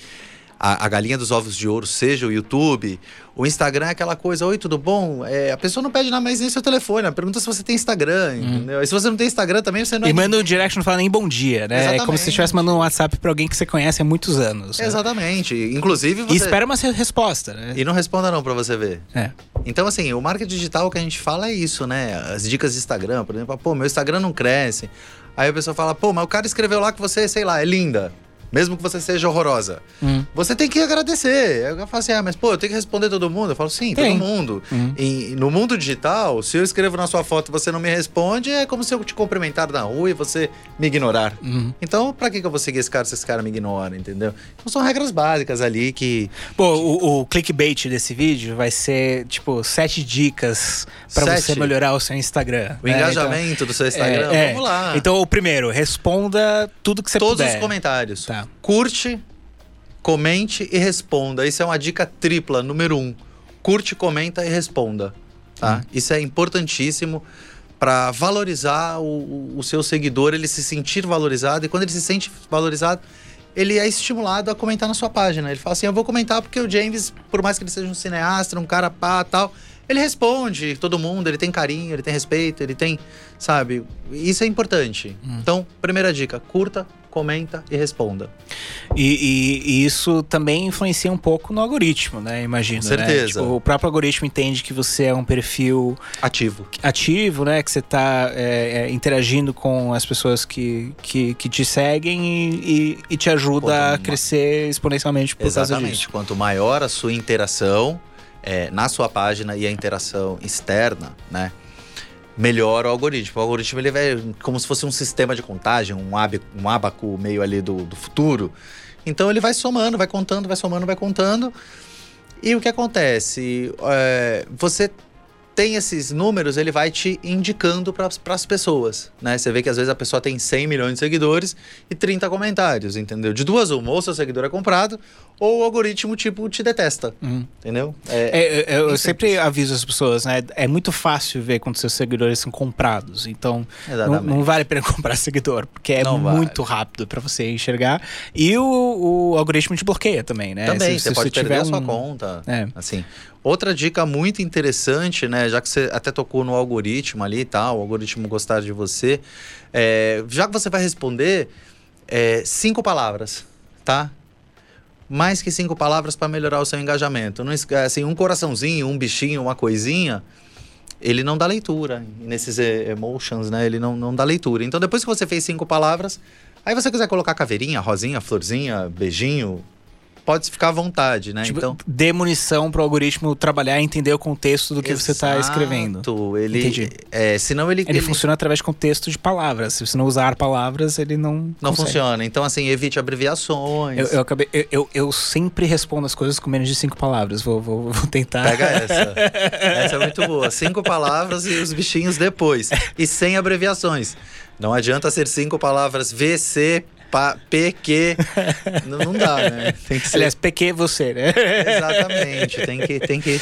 a, a galinha dos ovos de ouro seja o YouTube, o Instagram é aquela coisa, oi, tudo bom? É, a pessoa não pede nada mais nem seu telefone, ela pergunta se você tem Instagram, entendeu? E se você não tem Instagram também, você não Hum. E é manda um direct não fala nem bom dia, né? É como se Exatamente. você estivesse mandando um WhatsApp pra alguém que você conhece há muitos anos. né? Exatamente. Inclusive você... E espera uma resposta, né? E não responda não pra você ver. É. Então, assim, o marketing digital que a gente fala é isso, né? As dicas de Instagram, por exemplo, pô, meu Instagram não cresce. Aí a pessoa fala, pô, mas o cara escreveu lá que você, sei lá, é linda. Mesmo que você seja horrorosa. Hum. Você tem que agradecer. Eu falo assim, ah, mas pô, eu tenho que responder todo mundo. Eu falo, sim, Tem. todo mundo. Hum. E no mundo digital, se eu escrevo na sua foto e você não me responde, é como se eu te cumprimentar na rua e você me ignorar. Uhum. Então, pra que, que eu vou seguir esse cara se esse cara me ignora, entendeu? Então são regras básicas ali que. Pô, o, o clickbait desse vídeo vai ser, tipo, sete dicas pra Sete? você melhorar o seu Instagram. O né? engajamento do seu Então, Instagram, é, é. vamos lá. Então, o primeiro, responda tudo que você Todos puder. os comentários. Tá. Curte, comente e responda. Isso é uma dica tripla, número um. Curte, comenta e responda. Tá? Hum. Isso é importantíssimo para valorizar o, o- o seu seguidor, ele se sentir valorizado. E quando ele se sente valorizado, ele é estimulado a comentar na sua página. Ele fala assim: Eu vou comentar porque o James, por mais que ele seja um cineasta, um cara pá tal, ele responde todo mundo, ele tem carinho, ele tem respeito, ele tem. Sabe? Isso é importante. Hum. Então, primeira dica: curta, comenta e responda. E, e- e isso também influencia um pouco no algoritmo, né? Imagino. Com né? certeza. Tipo, o próprio algoritmo entende que você é um perfil Ativo. ativo, né? Que você está interagindo com as pessoas que, que, que te seguem e, e- te ajuda Quanto a ma- crescer exponencialmente por causa Exatamente. disso. Quanto maior a sua interação é, na sua página e a interação externa, né? Melhor o algoritmo. O algoritmo ele vai como se fosse um sistema de contagem, um, ab, um abaco meio ali do, do futuro. Então ele vai somando, vai contando, vai somando, vai contando. E o que acontece? É, você tem esses números, ele vai te indicando para as pessoas, né? Você vê que às vezes a pessoa tem 100 milhões de seguidores e 30 comentários, entendeu? De duas uma, ou seu seguidor é comprado, ou o algoritmo, tipo, te detesta, Uhum. entendeu? É, é, eu bem sempre aviso as pessoas, né? É muito fácil ver quando seus seguidores são comprados. Então, não, não vale a pena comprar seguidor, porque é Não vale. muito rápido para você enxergar. E o, o algoritmo te bloqueia também, né? Também, Se- você se pode perder tiver a sua conta. É. Assim. Outra dica muito interessante, né? Já que você até tocou no algoritmo ali e tal, o algoritmo gostar de você. é, já que você vai responder, é, cinco palavras, tá? Mais que cinco palavras para melhorar o seu engajamento. Não, assim, um coraçãozinho, um bichinho, uma coisinha, ele não dá leitura nesses emotions, né? Ele não, não dá leitura. Então, depois que você fez cinco palavras, aí você quiser colocar caveirinha, rosinha, florzinha, beijinho, pode ficar à vontade, né? Tipo, então, dê munição pro algoritmo trabalhar e entender o contexto do que você está escrevendo. Exato, Ele, Entendi. É, senão ele, Ele, funciona através de contexto de palavras. Se você não usar palavras, ele não. não consegue. funciona. Então, assim, evite abreviações. Eu, eu, acabei, eu, eu, eu sempre respondo as coisas com menos de cinco palavras. Vou, vou, vou tentar. Pega essa. essa é muito boa. Cinco palavras e os bichinhos depois. E sem abreviações. Não adianta ser cinco palavras VC, pa, PQ. Não, não dá, né? Tem que ser. Aliás, PQ você, né? Exatamente. Tem que, tem que,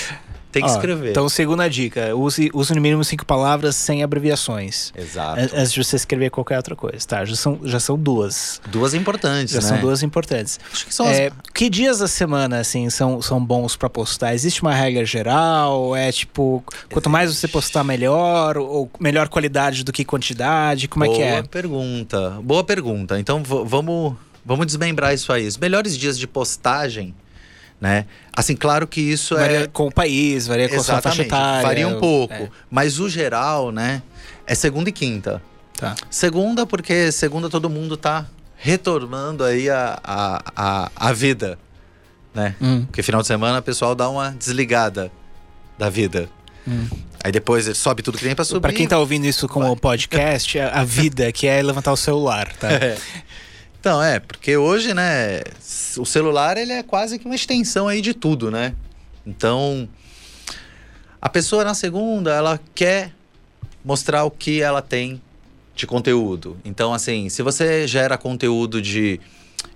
tem que Ó, escrever. Então, segunda dica: use, use no mínimo cinco palavras sem abreviações. Exato. An- Antes de você escrever qualquer outra coisa, tá? Já são, já são duas. Duas importantes, Já né? são duas importantes. Acho que são as- É, que dias da semana, assim, são, são bons pra postar? Existe uma regra geral? É tipo, quanto mais você postar, melhor? Ou melhor qualidade do que quantidade? Como é que é? Boa pergunta. Boa pergunta. Então v- vamos, vamos desmembrar isso aí. Os melhores dias de postagem, né? Assim, claro que isso Varia é. com o país, varia com a sua faixa Exatamente. etária. Varia um pouco. É, Mas o geral, né? É segunda e quinta. tá. Segunda, porque segunda todo mundo tá retornando aí a, a, a, a vida, né? Hum. Porque final de semana o pessoal dá uma desligada da vida. Hum. Aí depois sobe tudo que tem pra subir. Pra quem tá ouvindo isso como podcast, a, a vida que é levantar o celular, tá? É. Então, é, porque hoje, né, o celular ele é quase que uma extensão aí de tudo, né? Então, a pessoa na segunda, ela quer mostrar o que ela tem de conteúdo. Então, assim, se você gera conteúdo de,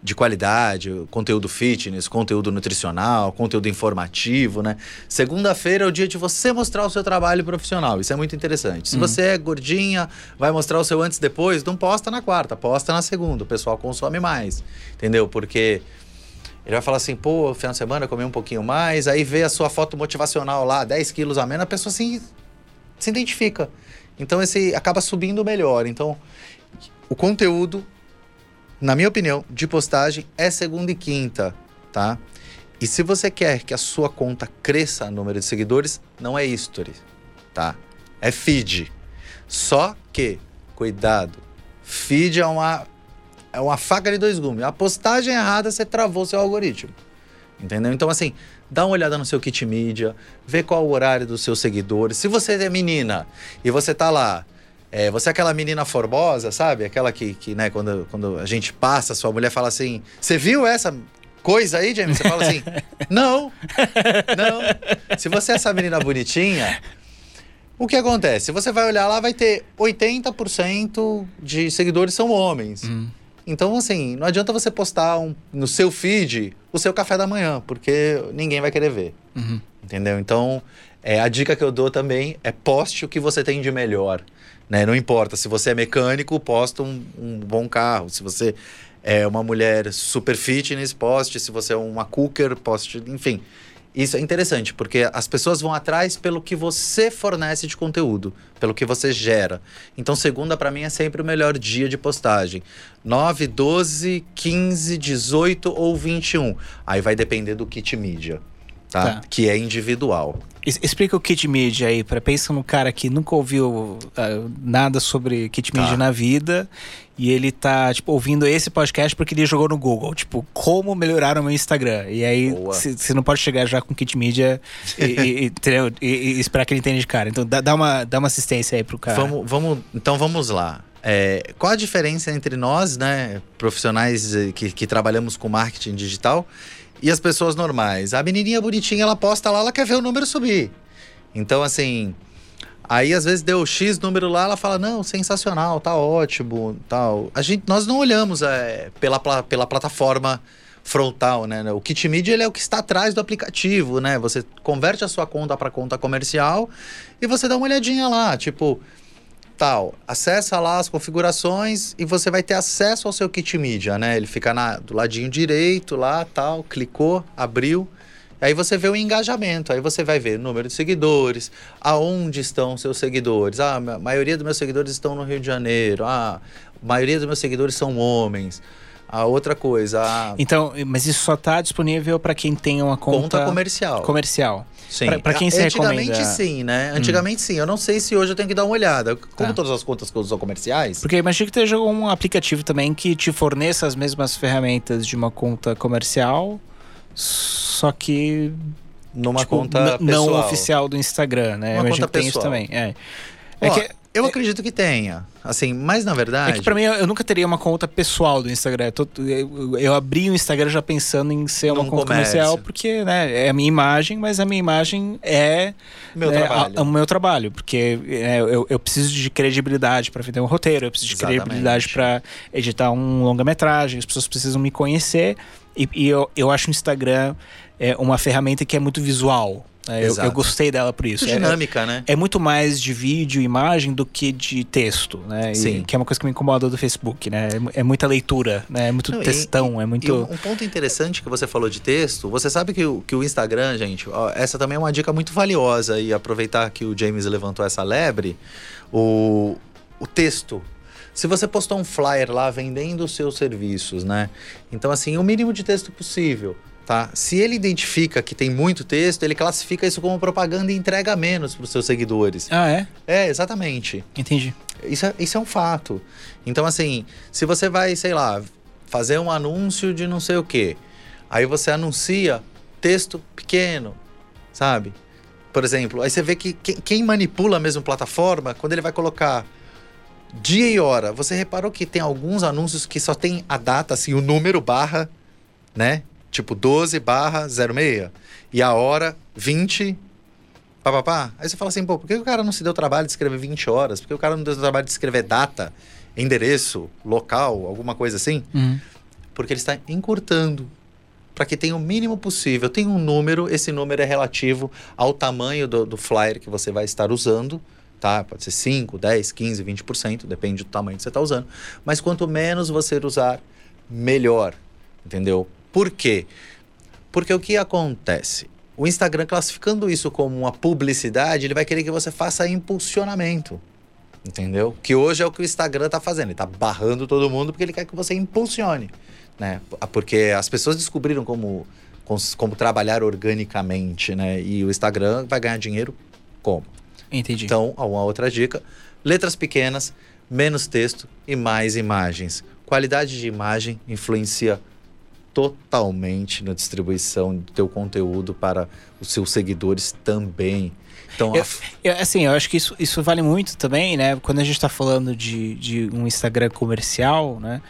de qualidade, conteúdo fitness, conteúdo nutricional, conteúdo informativo, né? Segunda-feira é o dia de você mostrar o seu trabalho profissional. Isso é muito interessante. Se você é gordinha, vai mostrar o seu antes e depois, não posta na quarta, posta na segunda. O pessoal consome mais. Entendeu? Porque ele vai falar assim, pô, final de semana comi um pouquinho mais, aí vê a sua foto motivacional lá, 10 quilos a menos, a pessoa assim, se identifica. Então esse acaba subindo melhor. Então, o conteúdo, na minha opinião, de postagem é segunda e quinta, tá? E se você quer que a sua conta cresça no número de seguidores, não é history, tá? É feed. Só que, cuidado, feed é uma, é uma faca de dois gumes. A postagem errada, você travou seu algoritmo. Entendeu? Então, assim, dá uma olhada no seu kit mídia, vê qual o horário dos seus seguidores. Se você é menina e você tá lá, é, você é aquela menina formosa, sabe? Aquela que, que né, quando, quando a gente passa, sua mulher fala assim: Você viu essa coisa aí, James? Você fala assim: Não, não. Se você é essa menina bonitinha, o que acontece? Você vai olhar lá, vai ter 80% de seguidores são homens. Então, assim, não adianta você postar um- no seu feed o seu café da manhã, porque ninguém vai querer ver. Uhum. Entendeu? Então, é, a dica que eu dou também é poste o que você tem de melhor. Né? Não importa, se você é mecânico, posta um, um bom carro. Se você é uma mulher super fitness, poste. Se você é uma cooker, poste. Enfim, isso é interessante, porque as pessoas vão atrás pelo que você fornece de conteúdo, pelo que você gera. Então, segunda, para mim, é sempre o melhor dia de postagem. 9, 12, 15, 18 ou 21. Aí vai depender do kit mídia, tá? Tá. Que é individual. Explica o kit media aí, para pensa num cara que nunca ouviu ah, nada sobre kit media Tá. na vida e ele tá, tipo, ouvindo esse podcast porque ele jogou no Google, tipo, como melhorar o meu Instagram. E aí você não pode chegar já com kit media e, e- e-? E- e esperar que ele entenda de cara. Então dá, dá uma, dá uma assistência aí pro cara. Vamos, vamos, então vamos lá. É, qual a diferença entre nós, né, profissionais eh, que, que trabalhamos com marketing digital, e as pessoas normais. A menininha bonitinha, ela posta lá, ela quer ver o número subir. Então, assim, aí às vezes deu X número lá, ela fala, não, sensacional, tá ótimo, tal. A gente, nós não olhamos é, pela, pela plataforma frontal, né? O Kit Media ele é o que está atrás do aplicativo, né? Você converte a sua conta para conta comercial e você dá uma olhadinha lá, tipo, tal, acessa lá as configurações e você vai ter acesso ao seu kit mídia, né? Ele fica na, do ladinho direito lá, tal, clicou, abriu. Aí você vê o engajamento, aí você vai ver o número de seguidores, aonde estão seus seguidores. Ah, a maioria dos meus seguidores estão no Rio de Janeiro. Ah, a maioria dos meus seguidores são homens. A outra coisa, a Então, mas isso só tá disponível para quem tem uma conta, conta comercial. comercial. Sim. Pra quem você Antigamente recomenda? Hum. sim, né? Antigamente sim. Eu não sei se hoje eu tenho que dar uma olhada. Como Tá. todas as contas que eu uso são comerciais, Porque eu imagino que esteja um aplicativo também que te forneça as mesmas ferramentas de uma conta comercial, só que numa tipo, conta pessoal. não oficial do Instagram, né? Uma imagino conta que tem isso pessoal. também. É, é Ó, que, eu acredito que tenha. Assim, mas na verdade. é que pra mim eu, nunca teria uma conta pessoal do Instagram. Eu, tô- eu- eu abri o Instagram já pensando em ser uma conta comércio. comercial, porque né, é a minha imagem, mas a minha imagem é Meu trabalho. a- o meu trabalho, porque é, eu, eu preciso de credibilidade para vender um roteiro, eu preciso de Exatamente. credibilidade para editar um longa-metragem, as pessoas precisam me conhecer e, e eu, eu acho o Instagram é, uma ferramenta que é muito visual. Né? Eu, eu gostei dela por isso. Muito É- dinâmica, né? é muito mais de vídeo, imagem do que de texto, né? E- Sim. que é uma coisa que me incomoda do Facebook, né? É É muita leitura, né? É muito Não, e- textão, é E muito. um, um ponto interessante que você falou de texto, você sabe que o, que o Instagram, gente, ó, essa também é uma dica muito valiosa e aproveitar que o James levantou essa lebre, o, o texto. Se você postou um flyer lá vendendo os seus serviços, né? Então, assim, o mínimo de texto possível, tá? Se ele identifica que tem muito texto, ele classifica isso como propaganda e entrega menos para os seus seguidores. Ah, é? É, exatamente. Entendi. Isso é, isso é um fato. Então, assim, se você vai, sei lá, fazer um anúncio de não sei o quê, aí você anuncia texto pequeno, sabe? Por exemplo, aí você vê que quem, quem manipula a mesma plataforma, quando ele vai colocar dia e hora, você reparou que tem alguns anúncios que só tem a data, assim, o número barra, né? Tipo 12 barra 06. E a hora 20 pá, pá, pá. Aí você fala assim, pô, por que o cara não se deu trabalho de escrever 20 horas? Por que o cara não deu trabalho de escrever data, endereço, local, alguma coisa assim? Uhum. Porque ele está encurtando para que tenha o mínimo possível. Tem um número, esse número é relativo ao tamanho do, do flyer que você vai estar usando. Tá? Pode ser 5, 10, 15, 20%, depende do tamanho que você está usando. Mas quanto menos você usar, melhor. Entendeu? Por quê? Porque o que acontece? O Instagram classificando isso como uma publicidade, ele vai querer que você faça impulsionamento. Entendeu? Que hoje é o que o Instagram tá fazendo. Ele tá barrando todo mundo porque ele quer que você impulsione. Né? Porque as pessoas descobriram como, como trabalhar organicamente, né? E o Instagram vai ganhar dinheiro como? Entendi. Então, uma outra dica: letras pequenas, menos texto e mais imagens. Qualidade de imagem influencia totalmente na distribuição do teu conteúdo para os seus seguidores também. Então, Eu- Eu, assim, eu acho que isso, isso vale muito também, né? Quando a gente tá falando de, de um Instagram comercial, né?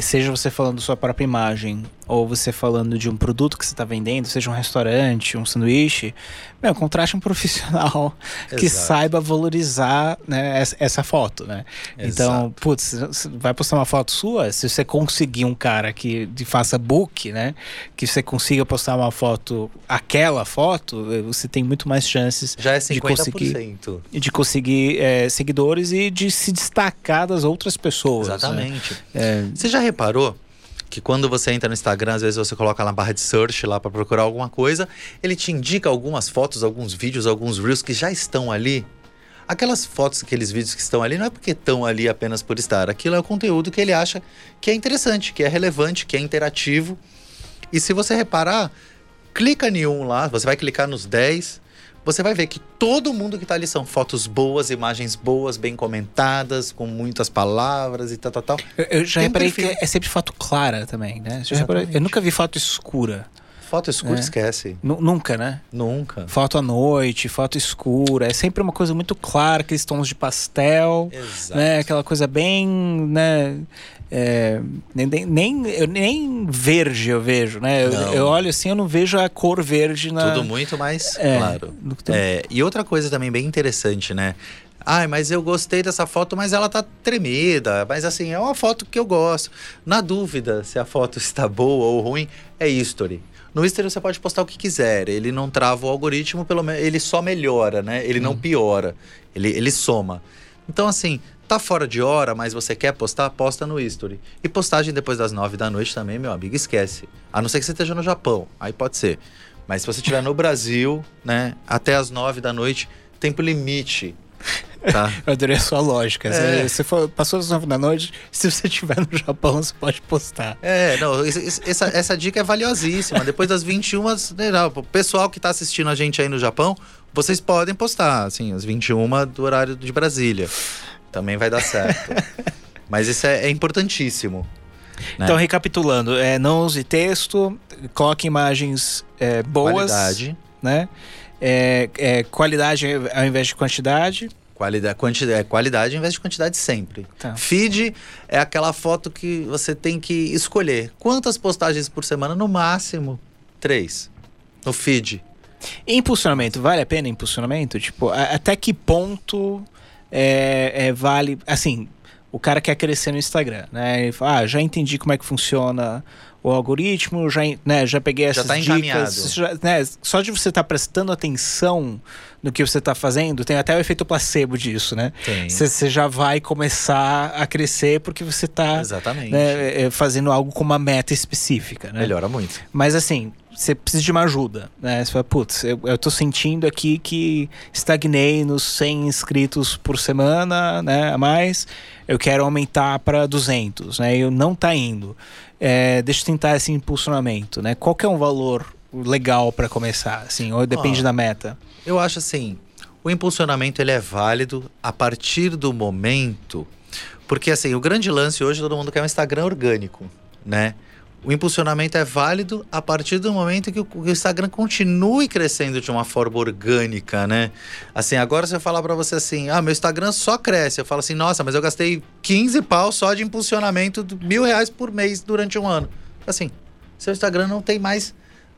Seja você falando sua própria imagem, ou você falando de um produto que você está vendendo, seja um restaurante, um sanduíche, meu, contrate um profissional que Exato. saiba valorizar né, essa, foto, né? Então, Exato. putz, você vai postar uma foto sua, se você conseguir um cara que faça book, né? Que você consiga postar uma foto, aquela foto, eh, você tem muito mais chances já é de conseguir 50%. de conseguir é, seguidores e de se destacar das outras pessoas. né? Exatamente. É, Você já reparou que quando você entra no Instagram, às vezes você coloca na barra de search lá para procurar alguma coisa, ele te indica algumas fotos, alguns vídeos, alguns reels que já estão ali? Aquelas fotos, aqueles vídeos que estão ali, não é porque estão ali apenas por estar. Aquilo é o conteúdo que ele acha que é interessante, que é relevante, que é interativo. E se você reparar, clica em um lá, você vai clicar nos 10, você vai ver que todo mundo que tá ali são fotos boas, imagens boas, bem comentadas, com muitas palavras e tal, tal, tal. eu, eu já Tem reparei que é sempre foto clara também, né? Eu nunca vi foto escura. Foto escura, É. esquece. Nu- nunca, né? Nunca. Foto à noite, foto escura. É sempre uma coisa muito clara, aqueles tons de pastel, Exato. né? Aquela coisa bem, né? É, nem, nem- eu, nem verde eu vejo, né? Eu, eu olho assim, eu não vejo a cor verde na. Tudo muito mais É, claro. tem- É, e outra coisa também bem interessante, né? Ai, mas eu gostei dessa foto, mas ela tá tremida. Mas assim, é uma foto que eu gosto. Na dúvida se a foto está boa ou ruim, é history. No history você pode postar o que quiser. Ele não trava o algoritmo, pelo menos ele só melhora, né? Ele não piora. Ele, ele soma. Então, assim, tá fora de hora, mas você quer postar, posta no history. E postagem depois das nove da noite também, meu amigo, esquece. A não ser que você esteja no Japão. Aí pode ser. Mas se você estiver no Brasil, né, até as nove da noite, tempo limite. Tá? Eu adorei a sua lógica. É. Você, for- passou das nove da noite, se você estiver no Japão, você pode postar. É, não, essa, essa dica é valiosíssima. Depois das 21, né, o pessoal que tá assistindo a gente aí no Japão, vocês podem postar, assim, às 21 do horário de Brasília. Também vai dar certo. Mas isso é, é importantíssimo. né? Então, recapitulando, é, não use texto, coloque imagens é, boas, Qualidade. né? É, é, qualidade ao invés de quantidade. Qualidade, quantidade, é qualidade ao invés de quantidade sempre. Tá. Feed é aquela foto que você tem que escolher. Quantas postagens por semana? No máximo, três. No feed. Impulsionamento, vale a pena impulsionamento? Tipo, a- até que ponto é, é, vale. Assim, o cara quer crescer no Instagram, né? Ele fala, ah, já entendi como é que funciona o algoritmo, já, né, já peguei essas tá encaminhado. dicas. já- né, só de você estar prestando atenção no que você está fazendo, tem até o efeito placebo disso, né? Você já vai começar a crescer porque você está né, é, fazendo algo com uma meta específica, né? Melhora muito. Mas assim, você precisa de uma ajuda, né? Você fala, putz, eu, eu tô sentindo aqui que estagnei nos 100 inscritos por semana, né? A mais, eu quero aumentar para 200, né? E eu não tá indo. É, deixa eu tentar esse impulsionamento, né? Qual que é um valor legal para começar, assim? Ou depende Ó. da meta? Eu acho assim, o impulsionamento ele é válido a partir do momento, porque assim, o grande lance hoje todo mundo quer um Instagram orgânico, né? O impulsionamento é válido a partir do momento que o, Instagram continue crescendo de uma forma orgânica, né? Assim, agora se eu falar pra você assim, ah, meu Instagram só cresce, eu falo assim, nossa, mas eu gastei 15 pau só de impulsionamento, mil reais por mês durante um ano. Assim, seu Instagram não tem mais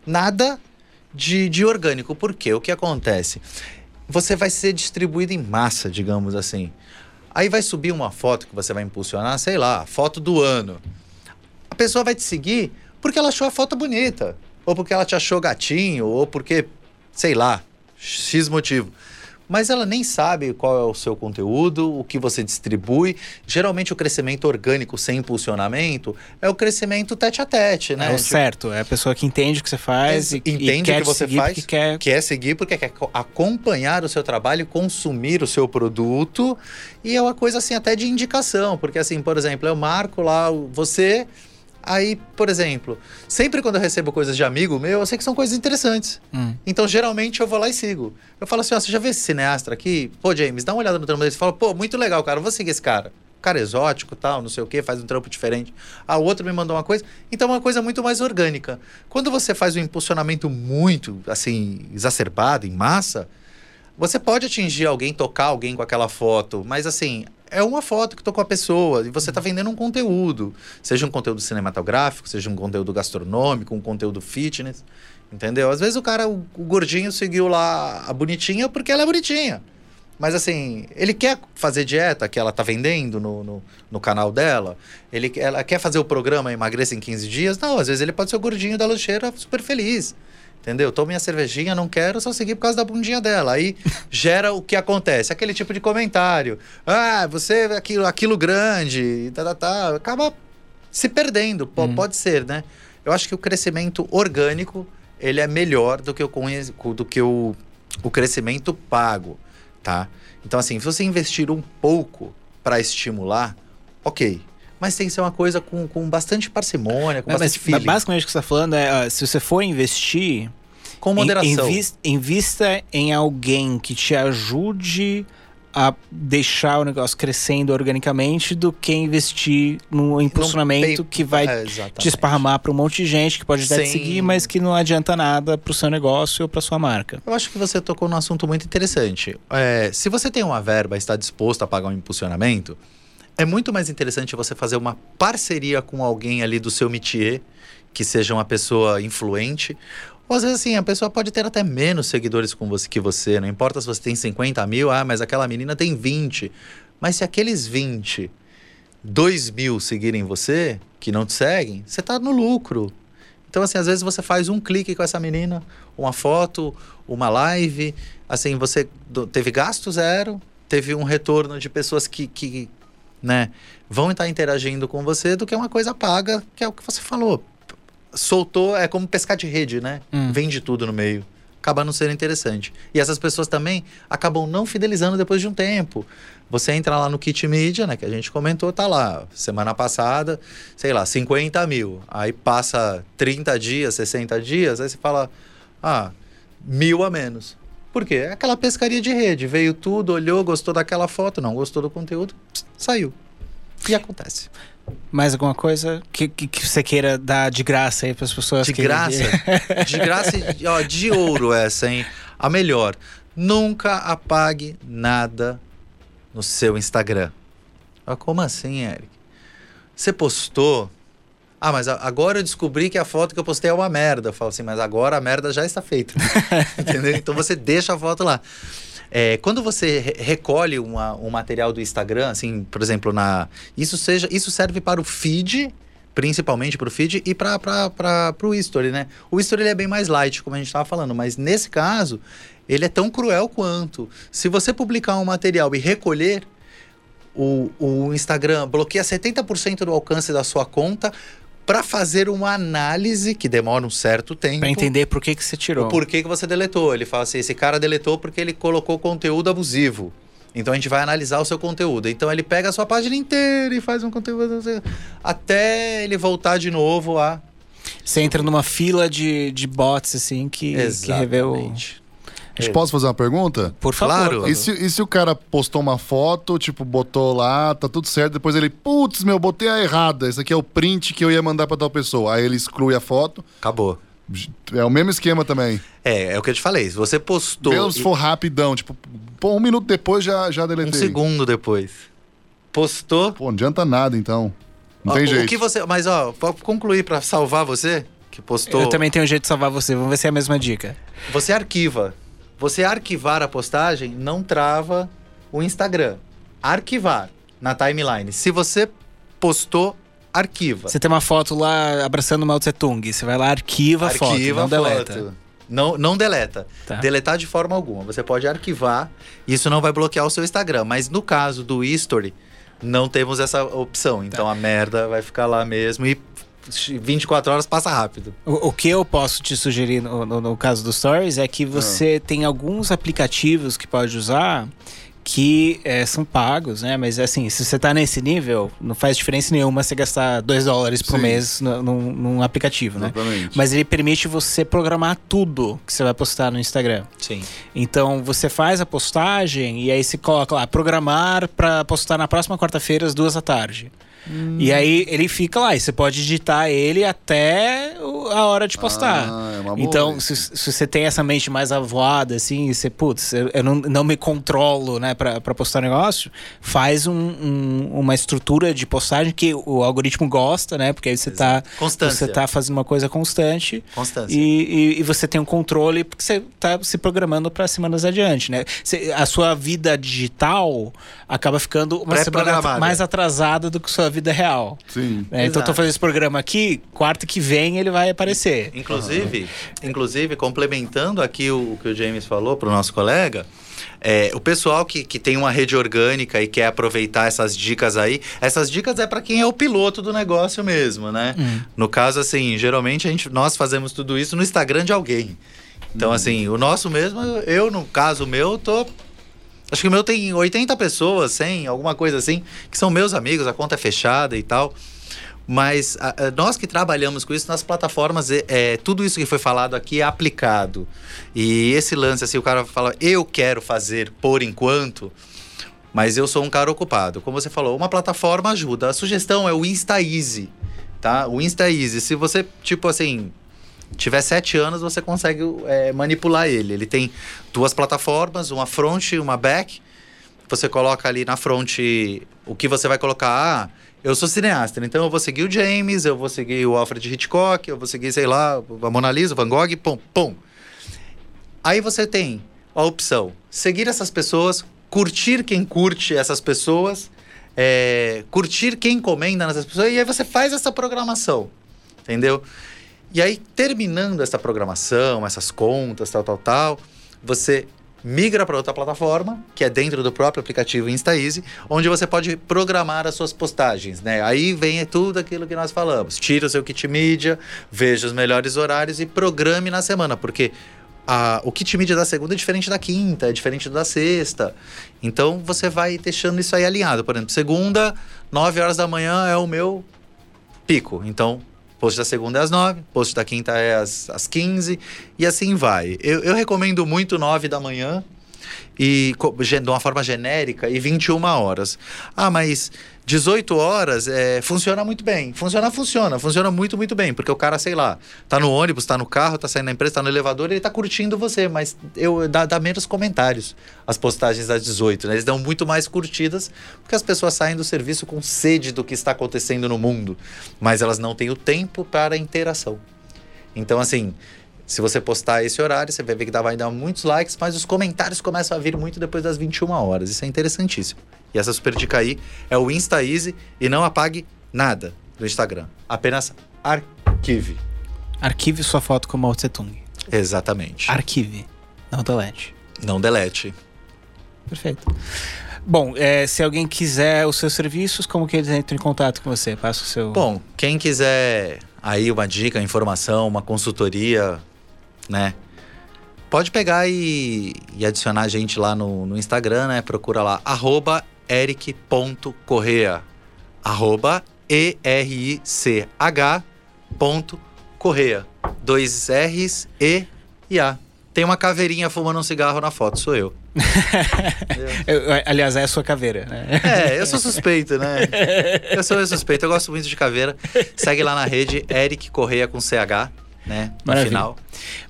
nada de, de orgânico. Por quê? O que acontece? Você vai ser distribuído em massa, digamos assim. Aí vai subir uma foto que você vai impulsionar, sei lá, foto do ano. A pessoa vai te seguir porque ela achou a foto bonita. Ou porque ela te achou gatinho, ou porque, sei lá, X motivo. Mas ela nem sabe qual é o seu conteúdo, o que você distribui. Geralmente o crescimento orgânico sem impulsionamento é o crescimento tete a tete, né? É o Tipo, certo, é a pessoa que entende o que você faz e, e entende quer o que você faz, quer quer seguir porque quer co- acompanhar o seu trabalho, e consumir o seu produto e é uma coisa assim até de indicação, porque assim, por exemplo, eu marco lá você, aí, por exemplo, sempre quando eu recebo coisas de amigo meu, eu sei que são coisas interessantes. Hum. Então, geralmente eu vou lá e sigo. Eu falo assim, ó, você já viu esse cineasta aqui? Pô, James, dá uma olhada no trampo dele. Você fala, pô, muito legal, cara, eu vou seguir esse cara. Cara exótico, tal, não sei o quê, faz um trampo diferente. A outro me mandou uma coisa. Então, é uma coisa muito mais orgânica. Quando você faz um impulsionamento muito, assim, exacerbado, em massa, você pode atingir alguém, tocar alguém com aquela foto, mas assim, é uma foto que tocou a pessoa e você está vendendo um conteúdo. Seja um conteúdo cinematográfico, seja um conteúdo gastronômico, um conteúdo fitness. Entendeu? Às vezes o cara, o, o gordinho, seguiu lá a bonitinha porque ela é bonitinha. Mas assim, ele quer fazer dieta que ela tá vendendo no, no, no canal dela? Ele, ela quer fazer o programa Emagreça em 15 dias? Não, às vezes ele pode ser o gordinho da lancheira super feliz. Entendeu? Tomo minha cervejinha, não quero só seguir por causa da bundinha dela. Aí gera o que acontece? Aquele tipo de comentário. Ah, você é aquilo, aquilo grande, tá, tá, tá. Acaba se perdendo. Pô, Pode ser, né? Eu acho que o crescimento orgânico ele é melhor do que o, do que o, o crescimento pago, tá? Então, assim, se você investir um pouco para estimular, ok. Mas tem que ser uma coisa com, com bastante parcimônia, com Mas, bastante mas feeling. basicamente o que você está falando é, ó, se você for investir, com moderação. invis- invista em alguém que te ajude a deixar o negócio crescendo organicamente do que investir no impulsionamento pay- que vai É, te esparramar para um monte de gente que pode até te seguir, mas que não adianta nada pro seu negócio ou pra sua marca. Eu acho que você tocou num assunto muito interessante. É, se você tem uma verba e está disposto a pagar um impulsionamento, É muito mais interessante você fazer uma parceria com alguém ali do seu métier, que seja uma pessoa influente. Ou às vezes assim, a pessoa pode ter até menos seguidores com você que você. Não importa se você tem 50 mil, ah, mas aquela menina tem 20. Mas se aqueles 20, 2 mil seguirem você, que não te seguem, você tá no lucro. Então, assim, às vezes você faz um clique com essa menina, uma foto, uma live, assim, você teve gasto zero, teve um retorno de pessoas que, que né, vão estar interagindo com você do que uma coisa paga, que é o que você falou. Soltou, é como pescar de rede, né? Hum. Vende tudo no meio. Acaba não sendo interessante. E essas pessoas também acabam não fidelizando depois de um tempo. Você entra lá no Kit Media, né? Que a gente comentou, tá lá. Semana passada, sei lá, 50 mil. Aí passa 30 dias, 60 dias, aí você fala, ah, mil a menos. Por quê? É aquela pescaria de rede. Veio tudo, olhou, gostou daquela foto, não gostou do conteúdo, pss, saiu. E acontece. Mais alguma coisa que, que, que você queira dar de graça aí para as pessoas? De que- graça? De graça, e, ó, de ouro essa, hein? A melhor. Nunca apague nada no seu Instagram. Ah, como assim, Eric? Você postou. Ah, mas agora eu descobri que a foto que eu postei é uma merda. Eu falo assim, mas agora a merda já está feita. Entendeu? Então você deixa a foto lá. É, quando você re- recolhe uma- um material do Instagram, assim, por exemplo, na. Isso seja. Isso serve para o feed, principalmente para o feed, e para o History, né? O History ele é bem mais light, como a gente estava falando, mas nesse caso, ele é tão cruel quanto. Se você publicar um material e recolher, o, o Instagram bloqueia 70% do alcance da sua conta para fazer uma análise que demora um certo tempo. Para entender por que, que você tirou. O porquê que você deletou. Ele fala assim: esse cara deletou porque ele colocou conteúdo abusivo. Então a gente vai analisar o seu conteúdo. Então ele pega a sua página inteira e faz um conteúdo até ele voltar de novo a. Você entra numa fila de, de bots, assim, que, que revê o. Gente, posso fazer uma pergunta? Por favor. Claro. E se, e se o cara postou uma foto, tipo, botou lá, tá tudo certo, depois ele, putz, meu, botei a errada, esse aqui é o print que eu ia mandar pra tal pessoa. Aí ele exclui a foto. Acabou. É o mesmo esquema também. É, é o que eu te falei. Se você postou. Mesmo se for rapidão, tipo, pô, um minuto depois já, já um deletei. segundo depois. Postou. Pô, não adianta nada então. Não Ó, tem o jeito. que você. Mas, ó, pra concluir, pra salvar você, que postou. Eu também tenho um jeito de salvar você. Vamos ver se é a mesma dica. Você arquiva. Você arquivar a postagem não trava o Instagram. Arquivar na timeline. Se você postou, arquiva. Você tem uma foto lá abraçando Mao Tse Tung. Você vai lá, arquiva, a foto, arquiva não a deleta. foto. Não, não deleta. Tá. Deletar de forma alguma. Você pode arquivar. Isso não vai bloquear o seu Instagram. Mas no caso do History, não temos essa opção. Tá. Então a merda vai ficar lá mesmo e 24 horas passa rápido. O, o que eu posso te sugerir no, no- no caso do Stories é que você tem alguns aplicativos que pode usar que eh, são pagos, né? Mas assim, se você tá nesse nível, não faz diferença nenhuma você gastar 2 dólares por Sim. mês no- num, num aplicativo, né? Exatamente. Mas ele permite você programar tudo que você vai postar no Instagram. Sim. Então você faz a postagem e aí você coloca lá, programar para postar na próxima quarta-feira às duas da tarde. E aí ele fica lá, e você pode digitar ele até a hora de postar. Ah, é então, se, se você tem essa mente mais avoada, assim, e você, putz, eu, eu não, não me controlo, né, pra, pra postar negócio, faz um- um- uma estrutura de postagem que o algoritmo gosta, né, porque aí você tá, Constância. você tá fazendo uma coisa constante. Constância. E, e- e você tem um controle porque você tá se programando para semanas adiante, né? Você- a sua vida digital acaba ficando uma semana mais atrasada do que sua vida real. Sim. né? Então, eu tô Exato. fazendo esse programa aqui, quarta que vem ele vai aparecer. Inclusive, inclusive, complementando aqui o, o que o James falou para o nosso colega, é, o pessoal que, que tem uma rede orgânica e quer aproveitar essas dicas aí, essas dicas é para quem é o piloto do negócio mesmo, né? No caso, assim, geralmente a gente, nós fazemos tudo isso no Instagram de alguém. Então, assim, o nosso mesmo, eu, no caso meu, tô. Acho que o meu tem 80 pessoas, 100, alguma coisa assim, que são meus amigos, a conta é fechada e tal. Mas a- a- nós que trabalhamos com isso nas plataformas, é, é, tudo isso que foi falado aqui é aplicado. E esse lance, assim, o cara fala, eu quero fazer por enquanto, mas eu sou um cara ocupado. Como você falou, uma plataforma ajuda. A sugestão é o Insta Easy, tá? O Insta Easy. Se você, tipo assim, tiver sete anos, você consegue é, manipular ele. Ele tem duas plataformas, uma front e uma back. Você coloca ali na front o que você vai colocar, ah, eu sou cineasta, então eu vou seguir o James, eu vou seguir o Alfred Hitchcock, eu vou seguir, sei lá, a Mona Lisa, o Van Gogh, pum, pum. Aí você tem a opção, seguir essas pessoas, curtir quem curte essas pessoas, é, curtir quem encomenda nessas pessoas, e aí você faz essa programação, entendeu? E aí, terminando essa programação, essas contas, tal, tal, tal, você migra para outra plataforma, que é dentro do próprio aplicativo InstaEasy, onde você pode programar as suas postagens, né? Aí vem tudo aquilo que nós falamos. Tira o seu kit mídia, veja os melhores horários e programe na semana, porque a, o kit mídia da segunda é diferente da quinta, é diferente da sexta. Então você vai deixando isso aí alinhado. Por exemplo, segunda, 9 horas da manhã é o meu pico. Então Post da segunda é às 9, post da quinta é às, às 15 e assim vai. Eu, eu recomendo muito 9 da manhã e de uma forma genérica e 21 horas. Ah, mas 18 horas é, funciona muito bem. Funciona, funciona, funciona muito, muito bem. Porque o cara, sei lá, tá no ônibus, tá no carro, tá saindo da empresa, tá no elevador, ele tá curtindo você, mas eu dá, dá menos comentários as postagens das 18, né? Eles dão muito mais curtidas, porque as pessoas saem do serviço com sede do que está acontecendo no mundo, mas elas não têm o tempo para interação. Então, assim, se você postar esse horário, você vai ver que vai dar muitos likes, mas os comentários começam a vir muito depois das 21 horas. Isso é interessantíssimo. E essa super dica aí é o Insta Easy e não apague nada do Instagram. Apenas arquive. Arquive sua foto com Mao Tse Tung. Exatamente. Arquive, não delete. Não delete. Perfeito. Bom, é, se alguém quiser os seus serviços, como que eles entram em contato com você? Passa o seu. Bom, quem quiser aí uma dica, informação, uma consultoria, né? Pode pegar e, e adicionar a gente lá no, no Instagram, né? Procura lá, arroba eric.correa. Arroba E-R-I-C-H ponto Correia. Dois R's, E e A. Tem uma caveirinha fumando um cigarro na foto, sou eu. eu, aliás, é a sua caveira, né? É, eu sou suspeito, né? Eu sou suspeito, eu gosto muito de caveira. Segue lá na rede, Eric Correia com CH né? No Maravilha. final.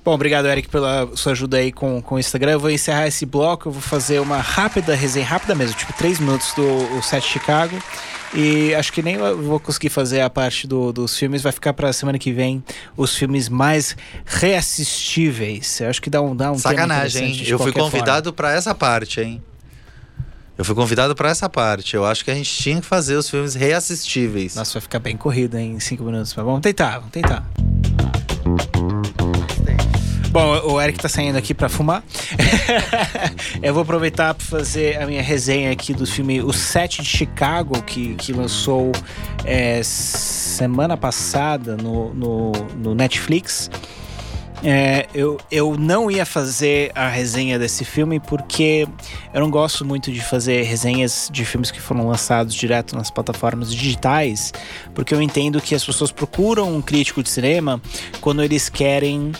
Bom, obrigado, Eric, pela sua ajuda aí com, com o Instagram. Eu vou encerrar esse bloco, eu vou fazer uma rápida resenha, rápida mesmo, tipo três minutos do set Chicago. E acho que nem vou conseguir fazer a parte do, dos filmes, vai ficar pra semana que vem os filmes mais reassistíveis. Eu acho que dá um, dá um Sacanagem, hein? Eu fui convidado para essa parte, hein? Eu fui convidado para essa parte. Eu acho que a gente tinha que fazer os filmes reassistíveis. Nossa, vai ficar bem corrido em cinco minutos. Mas vamos tentar, vamos tentar. Bom, o Eric tá saindo aqui para fumar. eu vou aproveitar para fazer a minha resenha aqui do filme O Sete de Chicago, que, que lançou é, semana passada no, no, no Netflix. É, eu, eu não ia fazer a resenha desse filme porque eu não gosto muito de fazer resenhas de filmes que foram lançados direto nas plataformas digitais, porque eu entendo que as pessoas procuram um crítico de cinema quando eles querem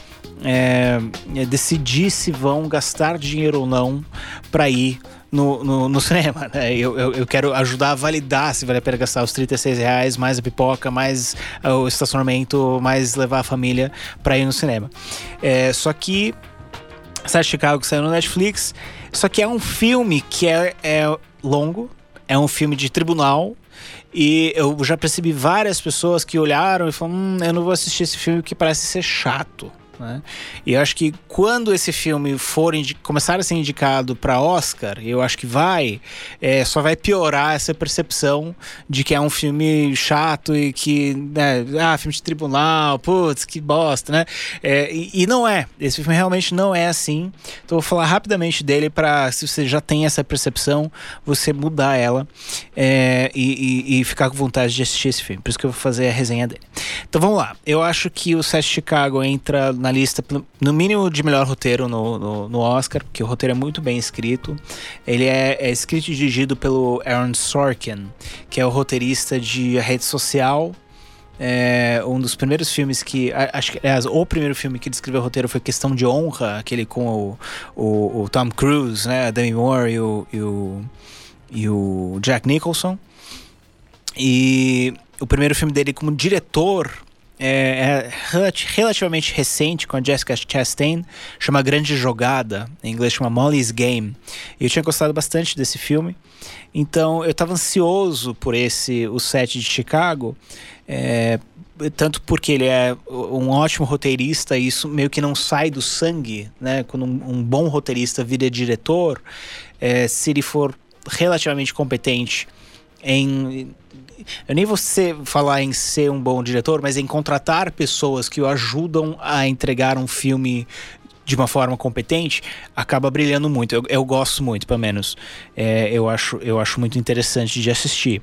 é, decidir se vão gastar dinheiro ou não para ir no, no, no, cinema. Né? Eu, eu, eu, quero ajudar a validar se vale a pena gastar os 36 reais, mais a pipoca, mais o estacionamento, mais levar a família para ir no cinema. É, só que. Sete Chicago que saiu no Netflix. Só que é um filme que é, é longo, é um filme de tribunal. E eu já percebi várias pessoas que olharam e falaram: hum, eu não vou assistir esse filme que parece ser chato. Né? E acho que quando esse filme for começar a ser indicado para Oscar, eu acho que vai, é, só vai piorar essa percepção de que é um filme chato e que, né, ah, filme de tribunal, putz, que bosta, né? É, e, e, não é. Esse filme realmente não é assim. Então eu vou falar rapidamente dele para, se você já tem essa percepção, você mudar ela é, e, e, e, ficar com vontade de assistir esse filme. Por isso que eu vou fazer a resenha dele. Então vamos lá. Eu acho que o Sete Chicago entra na lista, no mínimo, de melhor roteiro no, no, no Oscar, porque o roteiro é muito bem escrito. Ele é, é, escrito e dirigido pelo Aaron Sorkin, que é o roteirista de A Rede Social. É um dos primeiros filmes que. Acho que, aliás, o primeiro filme que ele escreveu o roteiro foi Questão de Honra, aquele com o, o, o Tom Cruise, né, Demi Moore e o, e o, e o Jack Nicholson. E o primeiro filme dele como diretor é, é relativamente recente com a Jessica Chastain, chama Grande Jogada, em inglês chama Molly's Game. Eu tinha gostado bastante desse filme, então eu estava ansioso por esse, o set de Chicago, é, tanto porque ele é um ótimo roteirista, e isso meio que não sai do sangue, né? Quando um, um bom roteirista vira diretor, é, se ele for relativamente competente em eu nem vou falar em ser um bom diretor, mas em contratar pessoas que o ajudam a entregar um filme de uma forma competente, acaba brilhando muito. Eu, eu gosto muito, pelo menos. É, eu, acho, eu acho muito interessante de assistir.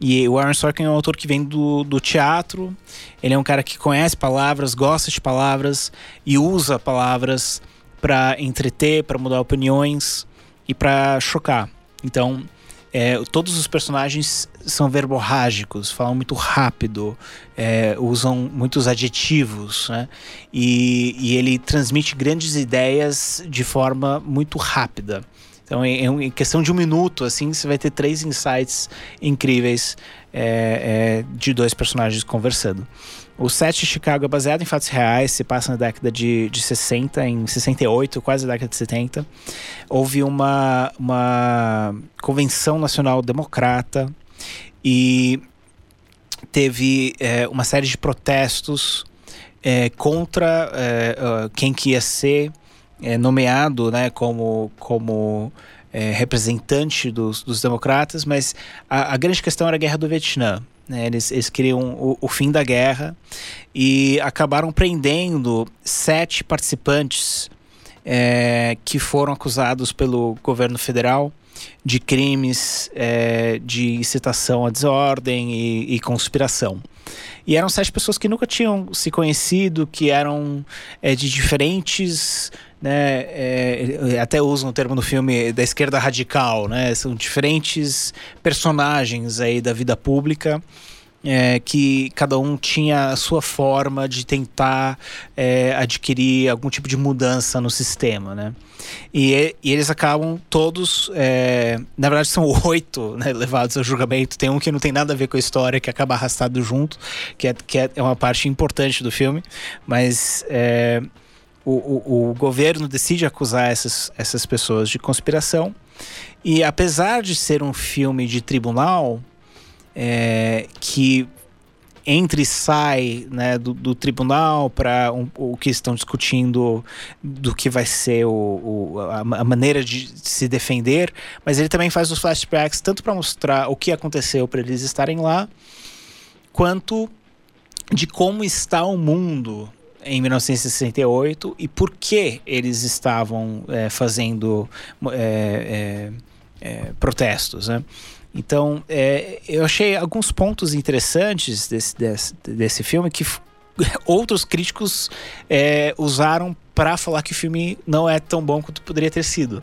E o Aaron Sorkin é um autor que vem do, do teatro, ele é um cara que conhece palavras, gosta de palavras e usa palavras para entreter, para mudar opiniões e para chocar. Então, é, todos os personagens são verborrágicos, falam muito rápido, é, usam muitos adjetivos, né? E, e, ele transmite grandes ideias de forma muito rápida. Então, em, em, questão de um minuto, assim, você vai ter três insights incríveis é, é de dois personagens conversando. O set de Chicago é baseado em fatos reais, se passa na década de, de 60, em 68, quase na década de 70. Houve uma, uma convenção nacional democrata e teve é, uma série de protestos é, contra é, quem que ia ser é, nomeado né, como, como é, representante dos, dos democratas, mas a, a grande questão era a guerra do Vietnã. Né? Eles, eles queriam o, o, fim da guerra e acabaram prendendo sete participantes é, que foram acusados pelo governo federal de crimes é, de incitação à desordem e, e, conspiração. E eram sete pessoas que nunca tinham se conhecido, que eram é, de diferentes né, é, até usam o termo no filme da esquerda radical, né? São diferentes personagens aí da vida pública. É, que cada um tinha a sua forma de tentar é, adquirir algum tipo de mudança no sistema, né? E, e eles acabam todos, é, na verdade são oito né, levados ao julgamento. Tem um que não tem nada a ver com a história, que acaba arrastado junto, que é, que é uma parte importante do filme, mas é, o, o, o governo decide acusar essas, essas pessoas de conspiração. E apesar de ser um filme de tribunal, é, que entra e sai né, do, do tribunal para um, o que estão discutindo do que vai ser o, o a, maneira de se defender, mas ele também faz os flashbacks tanto para mostrar o que aconteceu para eles estarem lá, quanto de como está o mundo em 1968 e por que eles estavam é, fazendo é, protestos. Né? Então, eu achei alguns pontos interessantes desse, desse, desse filme que outros críticos usaram para falar que o filme não é tão bom quanto poderia ter sido.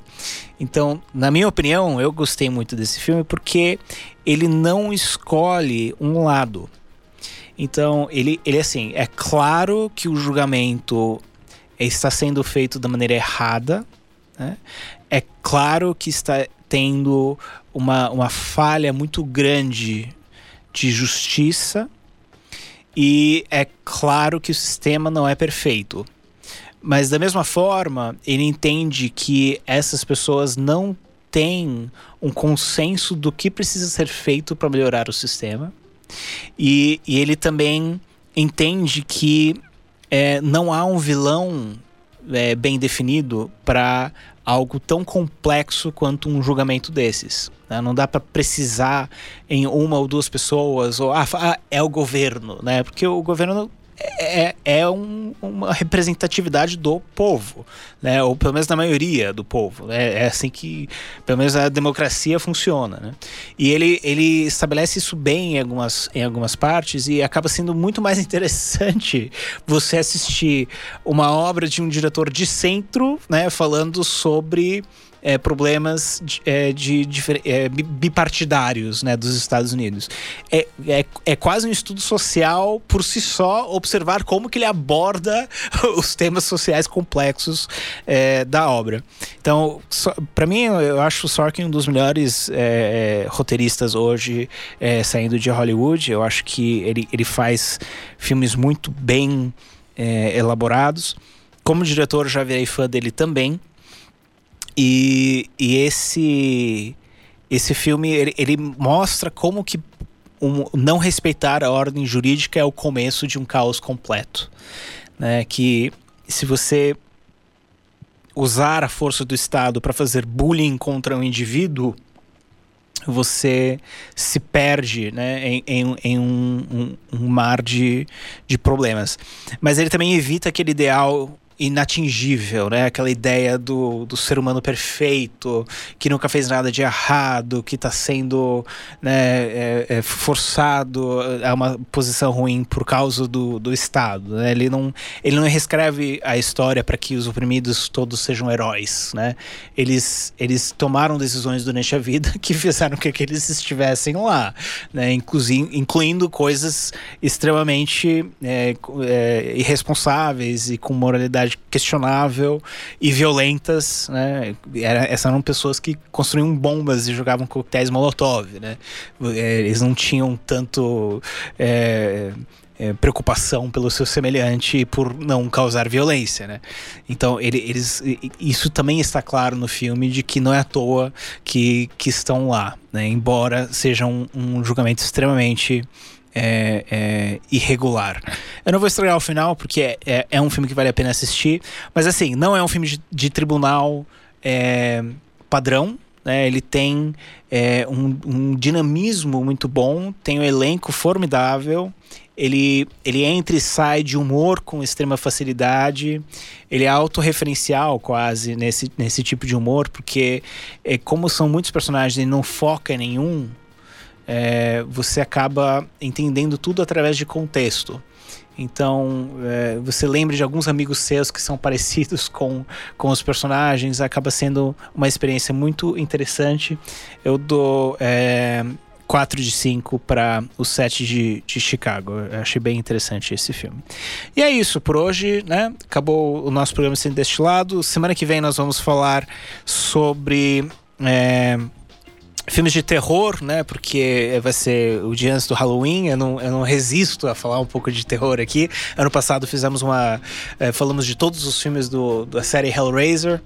Então, na minha opinião, eu gostei muito desse filme porque ele não escolhe um lado. Então, ele, ele assim, é claro que o julgamento está sendo feito da maneira errada, né? É claro que está tendo uma, uma falha muito grande de justiça e é claro que o sistema não é perfeito. Mas da mesma forma, ele entende que essas pessoas não têm um consenso do que precisa ser feito para melhorar o sistema e, e ele também entende que é, não há um vilão é, bem definido para algo tão complexo quanto um julgamento desses. Né? Não dá para precisar em uma ou duas pessoas ou ah, ah, é o governo, né? Porque o governo é, é um, uma representatividade do povo, né? ou pelo menos da maioria do povo. É, é, assim que, pelo menos, a democracia funciona. Né? E ele, ele estabelece isso bem em algumas, em algumas partes e acaba sendo muito mais interessante você assistir uma obra de um diretor de centro né, falando sobre é, problemas de, é, de, de é, bipartidários né, dos Estados Unidos. É, é, é quase um estudo social por si só observar como que ele aborda os temas sociais complexos é, da obra. Então para mim, eu acho o Sorkin um dos melhores é, é, roteiristas hoje saindo de Hollywood. Eu acho que ele, ele faz filmes muito bem elaborados. Como diretor, já virei fã dele também. E, e esse esse filme ele, ele mostra como que um, não respeitar a ordem jurídica é o começo de um caos completo, né? Que se você usar a força do Estado para fazer bullying contra um indivíduo, você se perde né, em, em, em um, um, um, mar de, de problemas. Mas ele também evita aquele ideal inatingível, né? Aquela ideia do, do ser humano perfeito, que nunca fez nada de errado, que está sendo né, é, é forçado a uma posição ruim por causa do, do Estado. Né? Ele, não, ele não reescreve a história para que os oprimidos todos sejam heróis, né? Eles, eles tomaram decisões durante a vida que fizeram com que eles estivessem lá, né? Inclusive, incluindo coisas extremamente é, é, irresponsáveis e com moralidade questionável e violentas, né? Era, essas eram pessoas que construíam bombas e jogavam coquetéis Molotov, né? É, eles não tinham tanto é, é, preocupação pelo seu semelhante por não causar violência, né? Então ele, eles, isso também está claro no filme de que não é à toa que, que estão lá, né? Embora seja um, um julgamento extremamente é, é, irregular. Eu não vou estragar o final, porque é, é, é, um filme que vale a pena assistir. Mas assim, não é um filme de, de tribunal é, padrão. Né? Ele tem é, um, um, dinamismo muito bom, tem um elenco formidável. Ele, ele entra e sai de humor com extrema facilidade. Ele é autorreferencial quase nesse, nesse tipo de humor, porque é, como são muitos personagens e não foca em nenhum, é, você acaba entendendo tudo através de contexto. Então, é, você lembra de alguns amigos seus que são parecidos com, com os personagens, acaba sendo uma experiência muito interessante. Eu dou é, 4 de 5 para o 7 de, de Chicago. Eu achei bem interessante esse filme. E é isso por hoje, né? Acabou o nosso programa sendo destilado. Semana que vem nós vamos falar sobre. É, filmes de terror, né? Porque vai ser o dia antes do Halloween. Eu não, eu não resisto a falar um pouco de terror aqui. Ano passado fizemos uma. É, falamos de todos os filmes do, da série Hellraiser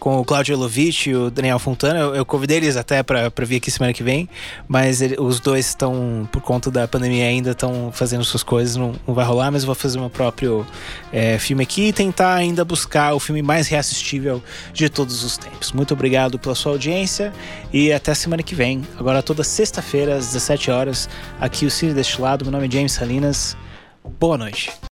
com o Claudio Lovitch e o Daniel Fontana. Eu, eu convidei eles até para vir aqui semana que vem, mas ele, os dois estão, por conta da pandemia, ainda estão fazendo suas coisas, não, não, vai rolar, mas eu vou fazer meu próprio é, filme aqui e tentar ainda buscar o filme mais reassistível de todos os tempos. Muito obrigado pela sua audiência e até semana que vem. Agora, toda sexta-feira, às 17 horas, aqui o Cine Destilado. Meu nome é James Salinas. Boa noite.